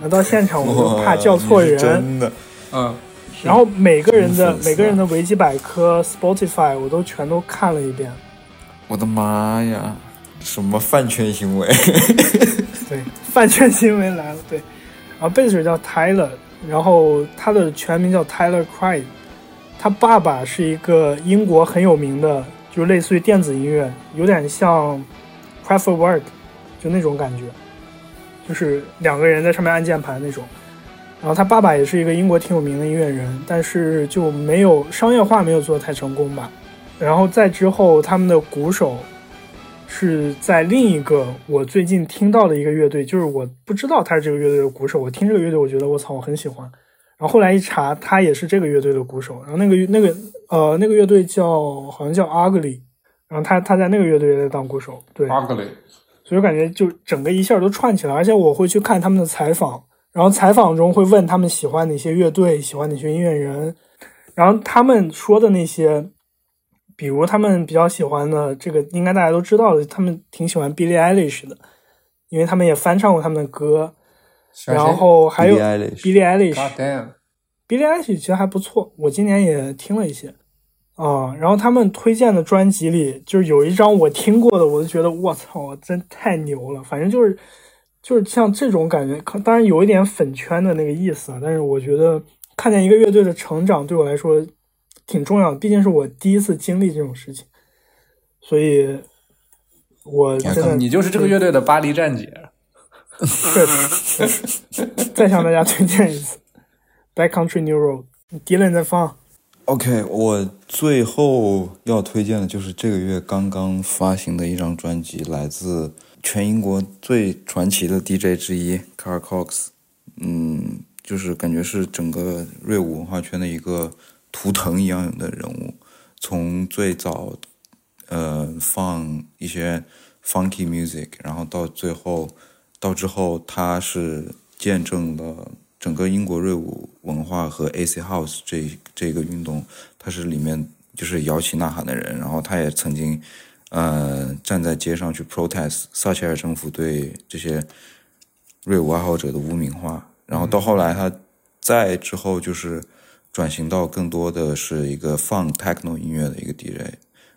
然后到现场我就怕叫错人，真的。嗯，然后每个人的每个人的维基百科、Spotify 我都全都看了一遍。我的妈呀！什么饭圈行为？对，饭圈行为来了。对，然后贝斯手叫 Tyler，然后他的全名叫 Tyler Craig，他爸爸是一个英国很有名的，就类似于电子音乐，有点像 Craftwork，就那种感觉，就是两个人在上面按键盘那种。然后他爸爸也是一个英国挺有名的音乐人，但是就没有商业化没有做得太成功吧。然后再之后，他们的鼓手是在另一个我最近听到的一个乐队，就是我不知道他是这个乐队的鼓手，我听这个乐队，我觉得我操，我很喜欢。然后后来一查，他也是这个乐队的鼓手。然后那个那个呃那个乐队叫好像叫 Ugly，然后他他在那个乐队也在当鼓手，对，ugly，所以我感觉就整个一下都串起来，而且我会去看他们的采访，然后采访中会问他们喜欢哪些乐队，喜欢哪些音乐人，然后他们说的那些，比如他们比较喜欢的这个，应该大家都知道的，他们挺喜欢 Billie Eilish 的，因为他们也翻唱过他们的歌，然后还有 Billie Eilish Billie Eilish 其实还不错，我今年也听了一些啊、然后他们推荐的专辑里，就是有一张我听过的，我就觉得我操，真太牛了。反正就是就是像这种感觉，可当然有一点粉圈的那个意思啊，但是我觉得看见一个乐队的成长对我来说挺重要的，毕竟是我第一次经历这种事情，所以我真的你就是这个乐队的巴黎站姐。确实，再向大家推荐一次《Back Country New Road》，迪伦在放。OK，我最后要推荐的就是这个月刚刚发行的一张专辑，来自全英国最传奇的 DJ 之一 Carl Cox。嗯，就是感觉是整个瑞舞文化圈的一个图腾一样的人物。从最早，呃，放一些 funky music，然后到最后，到之后，他是见证了整个英国瑞舞文化和 AC House 这这个运动，他是里面就是摇旗呐喊的人，然后他也曾经，呃，站在街上去 protest 撒切尔政府对这些瑞舞爱好者的污名化，然后到后来他再之后就是转型到更多的是一个放 techno 音乐的一个 DJ。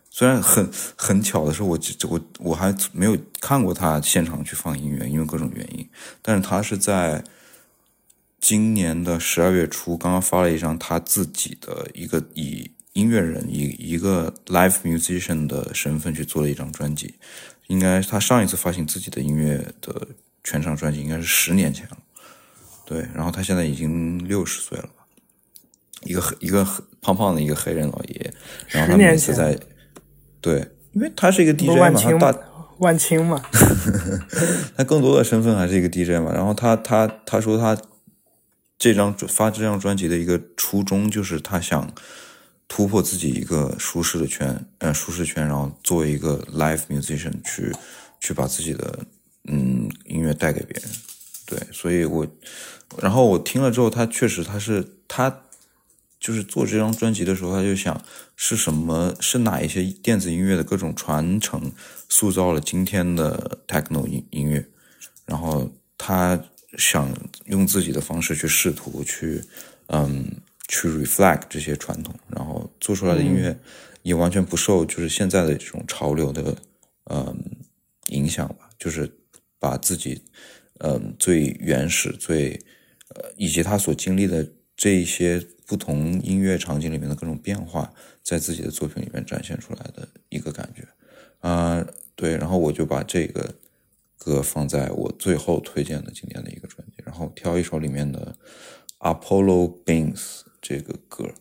虽然很很巧的是我，我我还没有看过他现场去放音乐，因为各种原因。但是他是在今年的十二月初刚刚发了一张他自己的一个以音乐人以一个 live musician 的身份去做了一张专辑。应该他上一次发行自己的音乐的全场专辑应该是十年前了。对，然后他现在已经六十岁了吧，一个黑一个胖胖的一个黑人老爷爷，然后他每次在对，因为他是一个 DJ 嘛，他大万青嘛，他更多的身份还是一个 DJ 嘛。然后他他他说他这张发这张专辑的一个初衷就是他想突破自己一个舒适的圈，呃，舒适圈，然后作为一个 live musician 去去把自己的嗯音乐带给别人。对，所以我然后我听了之后，他确实他是他就是做这张专辑的时候，他就想是什么是哪一些电子音乐的各种传承塑造了今天的 techno 音音乐，然后他想用自己的方式去试图去嗯去 reflect 这些传统，然后做出来的音乐也完全不受就是现在的这种潮流的嗯影响吧，就是把自己嗯最原始最呃以及他所经历的这一些不同音乐场景里面的各种变化，在自己的作品里面展现出来的一个感觉。啊、对，然后我就把这个歌放在我最后推荐的今年的一个专辑，然后挑一首里面的 Apollo Beans 这个歌。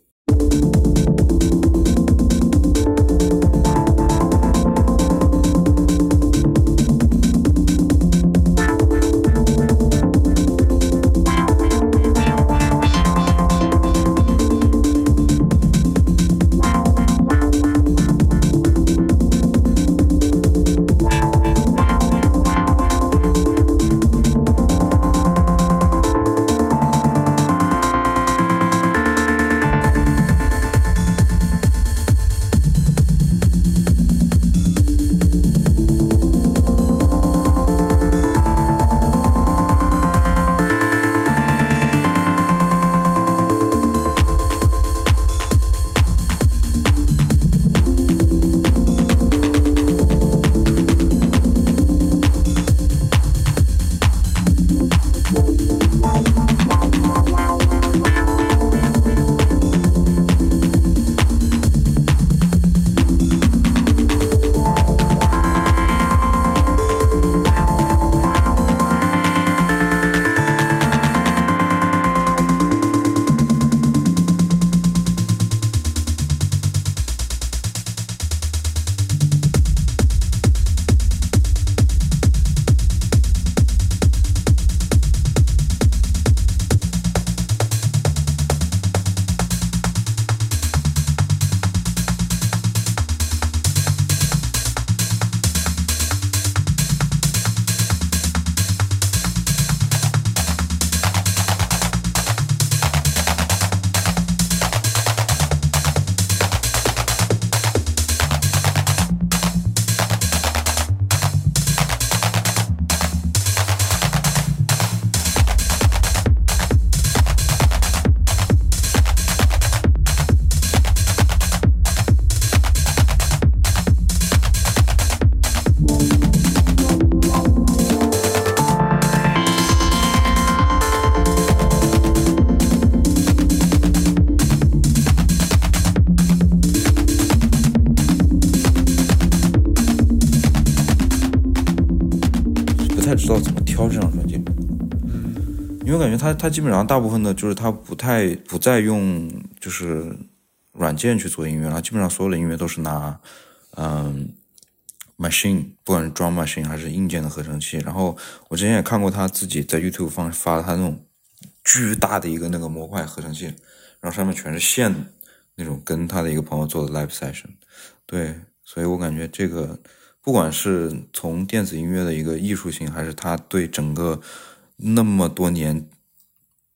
他基本上大部分的就是他不太不再用就是软件去做音乐了，基本上所有的音乐都是拿嗯 machine，不管是 drum machine 还是硬件的合成器。然后我之前也看过他自己在 YouTube 放发的他那种巨大的一个那个模块合成器，然后上面全是线那种跟他的一个朋友做的 live session。对，所以我感觉这个不管是从电子音乐的一个艺术性，还是他对整个那么多年、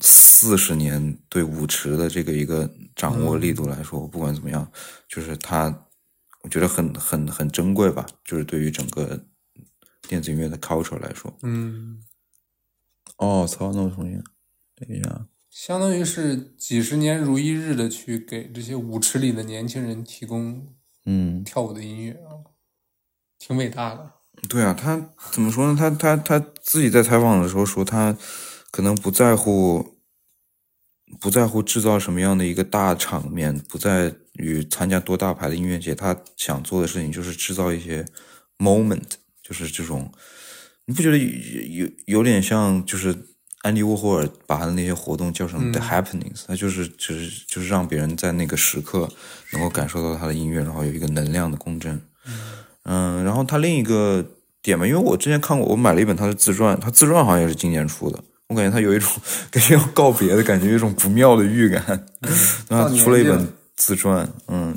四十年对舞池的这个一个掌握力度来说，不管怎么样，就是他，我觉得很很很珍贵吧。就是对于整个电子音乐的 culture 来说，嗯，哦，操，那我重新，等一下，相当于是几十年如一日的去给这些舞池里的年轻人提供嗯，跳舞的音乐啊，挺伟大的。对啊，他怎么说呢？他他他自己在采访的时候说，他可能不在乎，不在乎制造什么样的一个大场面，不在于参加多大牌的音乐节，他想做的事情就是制造一些 moment，就是这种，你不觉得有有有点像就是安迪沃霍尔把他的那些活动叫成 the happenings，、他就是就是就是让别人在那个时刻能够感受到他的音乐，然后有一个能量的共振。嗯，然后他另一个点嘛，因为我之前看过，我买了一本他的自传，他自传好像也是今年出的，我感觉他有一种感觉要告别的感觉，有一种不妙的预感。然后他出了一本自传，嗯，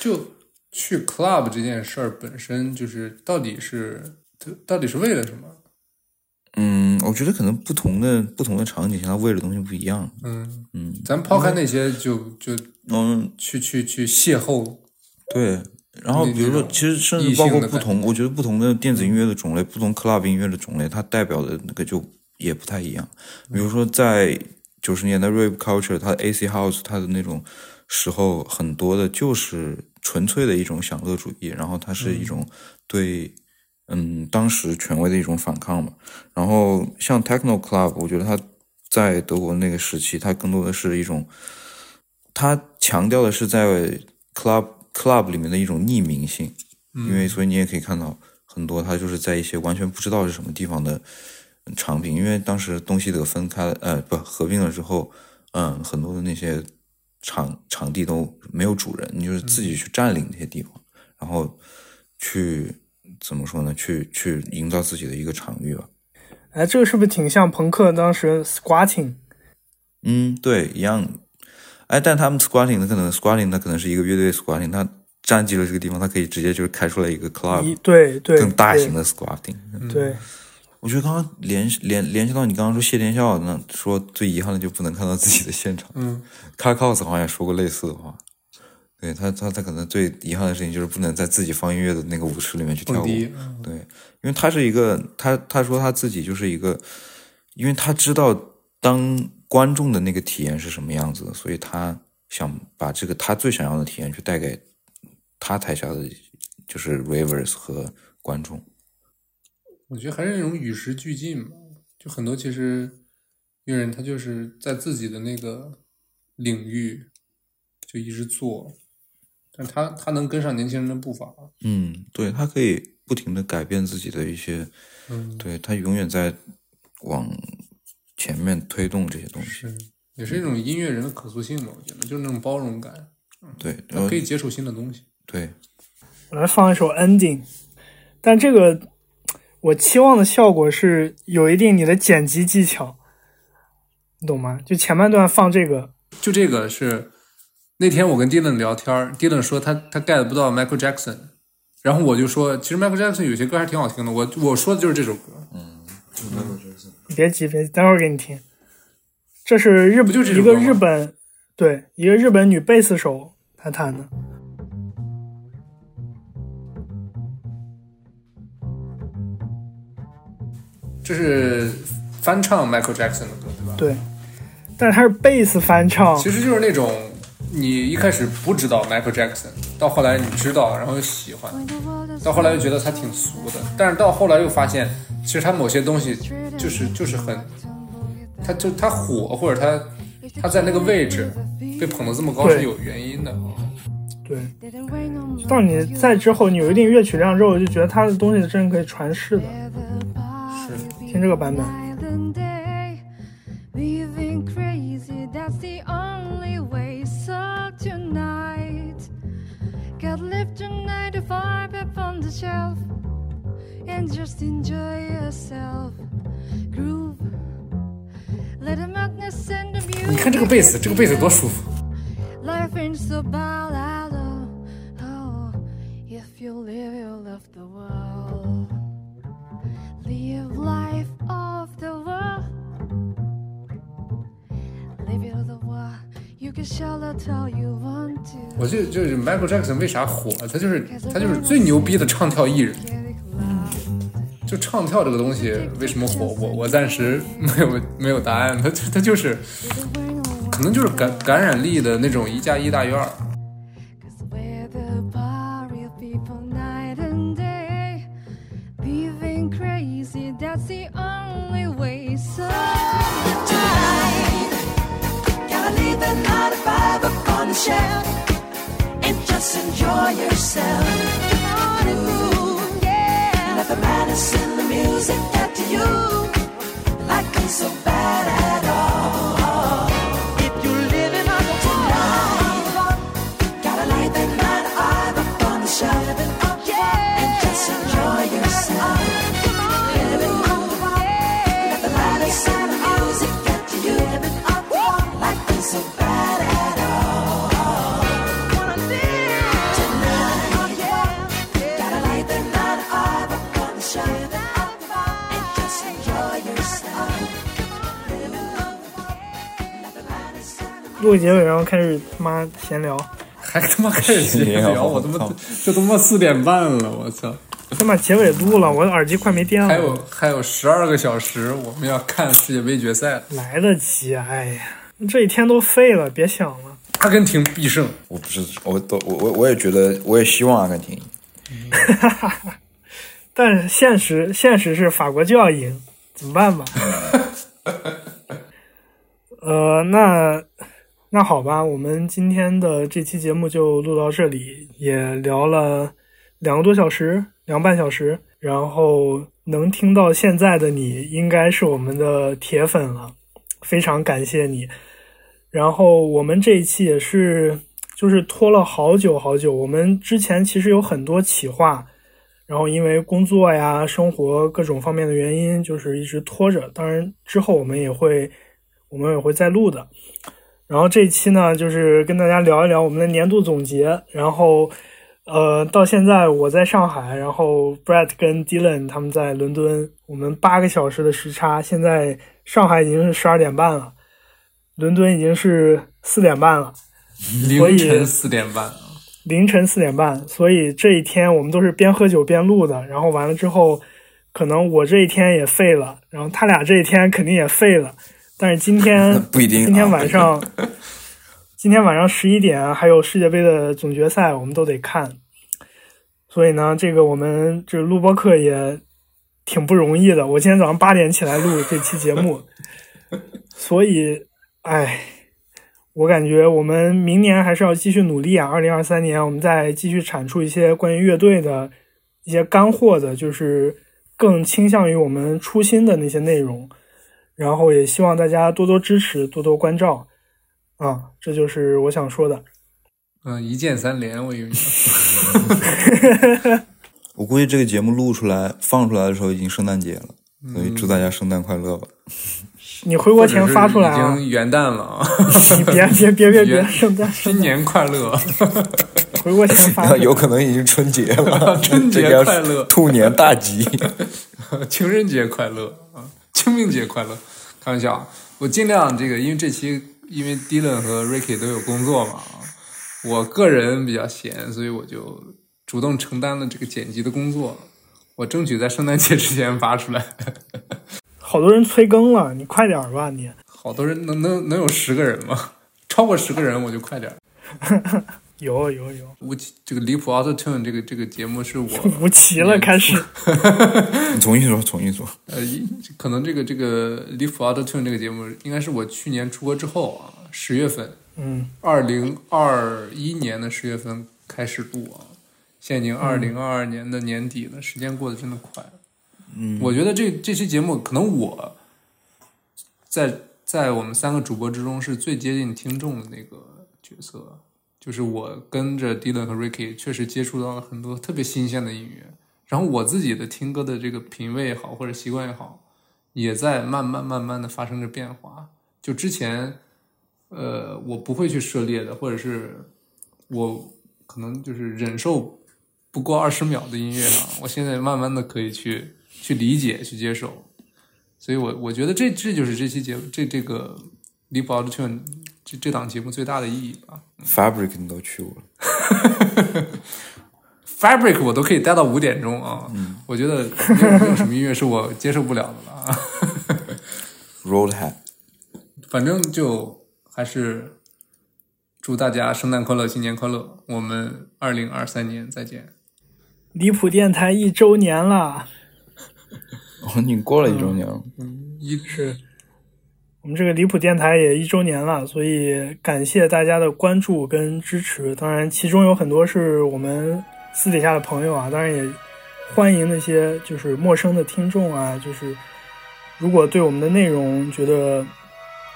就去 club 这件事儿本身就是到底是到底是为了什么？嗯，我觉得可能不同的不同的场景下，他为的东西不一样。嗯嗯咱抛开那些就就嗯，去去去邂逅，对。然后比如说其实甚至包括不同，我觉得不同的电子音乐的种类，不同 club 音乐的种类，它代表的那个就也不太一样。比如说在九十年代 rave culture，它的 AC house，它的那种时候很多的就是纯粹的一种享乐主义，然后它是一种对嗯当时权威的一种反抗嘛。然后像 techno club，我觉得它在德国那个时期，它更多的是一种，它强调的是在 club club 里面的一种匿名性，因为所以你也可以看到很多它就是在一些完全不知道是什么地方的场平，因为当时东西德分开了，呃，不合并了之后，嗯，很多的那些场场地都没有主人，你就是自己去占领那些地方，然后去怎么说呢？去去营造自己的一个场域吧。哎，这个是不是挺像朋克当时 squatting？嗯，对，一样。哎，但他们 squatting 的可能 squatting 它可能是一个乐队 squatting，它占据了这个地方，他可以直接就是开出来一个 club，对对，更大型的 squatting。对对，我觉得刚刚联联联系到你刚刚说谢天笑那，说最遗憾的就不能看到自己的现场。嗯，卡 cos 好像也说过类似的话。对他，他他可能最遗憾的事情就是不能在自己放音乐的那个舞池里面去跳舞。嗯对，因为他是一个，他他说他自己就是一个，因为他知道当观众的那个体验是什么样子的，所以他想把这个他最想要的体验去带给他台下的就是 ravers 和观众。我觉得还是那种与时俱进嘛，就很多其实乐人他就是在自己的那个领域就一直做，但他他能跟上年轻人的步伐，嗯，对他可以不停的改变自己的一些，嗯，对他永远在往前面推动这些东西。是也是一种音乐人的可塑性嘛，我觉得就是那种包容感，对，他可以接触新的东西。对，我来放一首 ending，但这个我期望的效果是有一定你的剪辑技巧，你懂吗？就前半段放这个，就这个是那天我跟 Dylan 聊天儿，Dylan 说他他 get 不到 Michael Jackson，然后我就说其实 Michael Jackson 有些歌还挺好听的，我我说的就是这首歌，嗯，Michael Jackson 别急别急，待会儿给你听。这是日本就是一个日本对一个日本女贝斯手她弹的，这是翻唱 Michael Jackson 的歌，对吧？对，但是他是贝斯翻唱，其实就是那种你一开始不知道 Michael Jackson，到后来你知道，然后又喜欢，到后来又觉得他挺俗的，但是到后来又发现，其实他某些东西就是就是很，他就他火或者他他在那个位置被捧得这么高是有原因的。对。到你在之后，你有一定乐曲量之后，我就觉得他的东西真的可以传世的。听这个版本。你看这个贝斯，这个贝斯多舒服。Life Live life of the world. Live it of the world. You can shout it all you want to. 我就就是 Michael Jackson 为啥火？他就是他就是最牛逼的唱跳艺人。就唱跳这个东西为什么火？我我暂时没有没有答案。他他就是可能就是感感染力的那种一加一大于二。结尾，然后开始他妈闲聊，还他妈开始闲聊，我他妈这他妈四点半了，我操！先把结尾录了，我的耳机快没电了。还有还有十二个小时，我们要看世界杯决赛了，来得及，哎呀，这一天都废了，别想了。阿根廷必胜。我不是，我都我我我也觉得，我也希望阿根廷赢。但是现实现实是法国就要赢，怎么办吧？呃，那那好吧，我们今天的这期节目就录到这里，也聊了两个多小时，两个半小时。然后能听到现在的你，应该是我们的铁粉了，非常感谢你。然后我们这一期也是，就是拖了好久好久。我们之前其实有很多企划，然后因为工作呀、生活各种方面的原因，就是一直拖着。当然之后我们也会，我们也会再录的。然后这一期呢，就是跟大家聊一聊我们的年度总结。然后，呃，到现在我在上海，然后 Brett 跟 Dylan 他们在伦敦，我们八个小时的时差。现在上海已经是十二点半了，伦敦已经是四点半了。凌晨四点半，凌晨四点半，所以这一天我们都是边喝酒边录的。然后完了之后，可能我这一天也废了，然后他俩这一天肯定也废了。但是今天 不一定啊今天晚上，今天晚上十一点还有世界杯的总决赛，我们都得看。所以呢，这个我们这录播课也挺不容易的。我今天早上八点起来录这期节目，所以，哎，我感觉我们明年还是要继续努力啊！二零二三年，我们再继续产出一些关于乐队的一些干货的，就是更倾向于我们初心的那些内容。然后也希望大家多多支持，多多关照啊！这就是我想说的。嗯，一键三连，我以为你 我估计这个节目录出来、放出来的时候已经圣诞节了，所以祝大家圣诞快乐吧。你回国前发出来已经元旦了啊！你别别别别别，圣诞新年快乐，回国前发。有可能已经春节了，春节这个要快乐兔年大吉。情人节快乐啊！清明节快乐，开玩笑啊！我尽量这个，因为这期因为 Dylan 和 Ricky 都有工作嘛，我个人比较闲，所以我就主动承担了这个剪辑的工作。我争取在圣诞节之前发出来。好多人催更了，你快点儿吧你。好多人能能能有十个人吗？超过十个人我就快点儿。有有有，吴奇这个离谱 Auto Tune 这个这个节目是我 吴奇了开始。你 重新说，重新说。呃，一可能这个这个离谱 Auto Tune 这个节目应该是我去年出国之后啊，十月份，嗯，二零二一年的十月份开始录啊，现在已经二零二二年的年底了，时间过得真的快。嗯，我觉得这这期节目可能我在在我们三个主播之中是最接近听众的那个角色，就是我跟着 Dylan 和 Ricky 确实接触到了很多特别新鲜的音乐，然后我自己的听歌的这个品味也好或者习惯也好，也在慢慢慢慢的发生着变化。就之前呃，我不会去涉猎的，或者是我可能就是忍受不过二十秒的音乐啊，我现在慢慢的可以去去理解、去接受。所以我我觉得这这就是这期节目这这个离谱 Auto Tune 这这档节目最大的意义吧。Fabric 你都去过了，Fabric 我都可以待到五点钟啊，我觉得没有没有什么音乐是我接受不了的了啊。Roadhead，反正就还是祝大家圣诞快乐，新年快乐，我们二零二三年再见。离谱电台一周年了，哦，你过了一周年了，嗯一是我们这个离谱电台也一周年了，所以感谢大家的关注跟支持。当然，其中有很多是我们私底下的朋友啊，当然也欢迎那些就是陌生的听众啊，就是如果对我们的内容觉得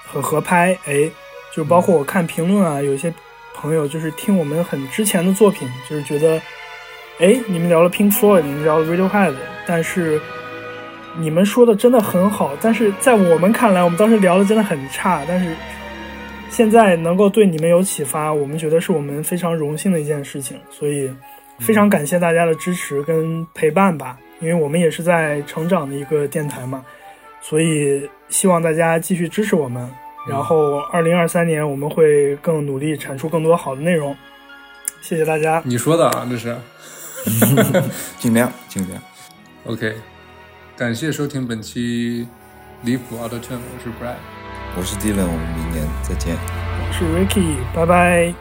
很合拍，哎，就包括我看评论啊，有一些朋友就是听我们很之前的作品，就是觉得，哎，你们聊了 Pink Floyd，你们聊了 Radiohead，但是你们说的真的很好，但是在我们看来，我们当时聊的真的很差，但是现在能够对你们有启发，我们觉得是我们非常荣幸的一件事情，所以非常感谢大家的支持跟陪伴吧，因为我们也是在成长的一个电台嘛，所以希望大家继续支持我们。然后，二零二三年我们会更努力产出更多好的内容。谢谢大家。你说的啊，这是 尽量尽量。OK。感谢收听本期离谱 Auto Tune，我是 Brad。我是 Dylan，我们明年再见。我是 Ricky，拜拜。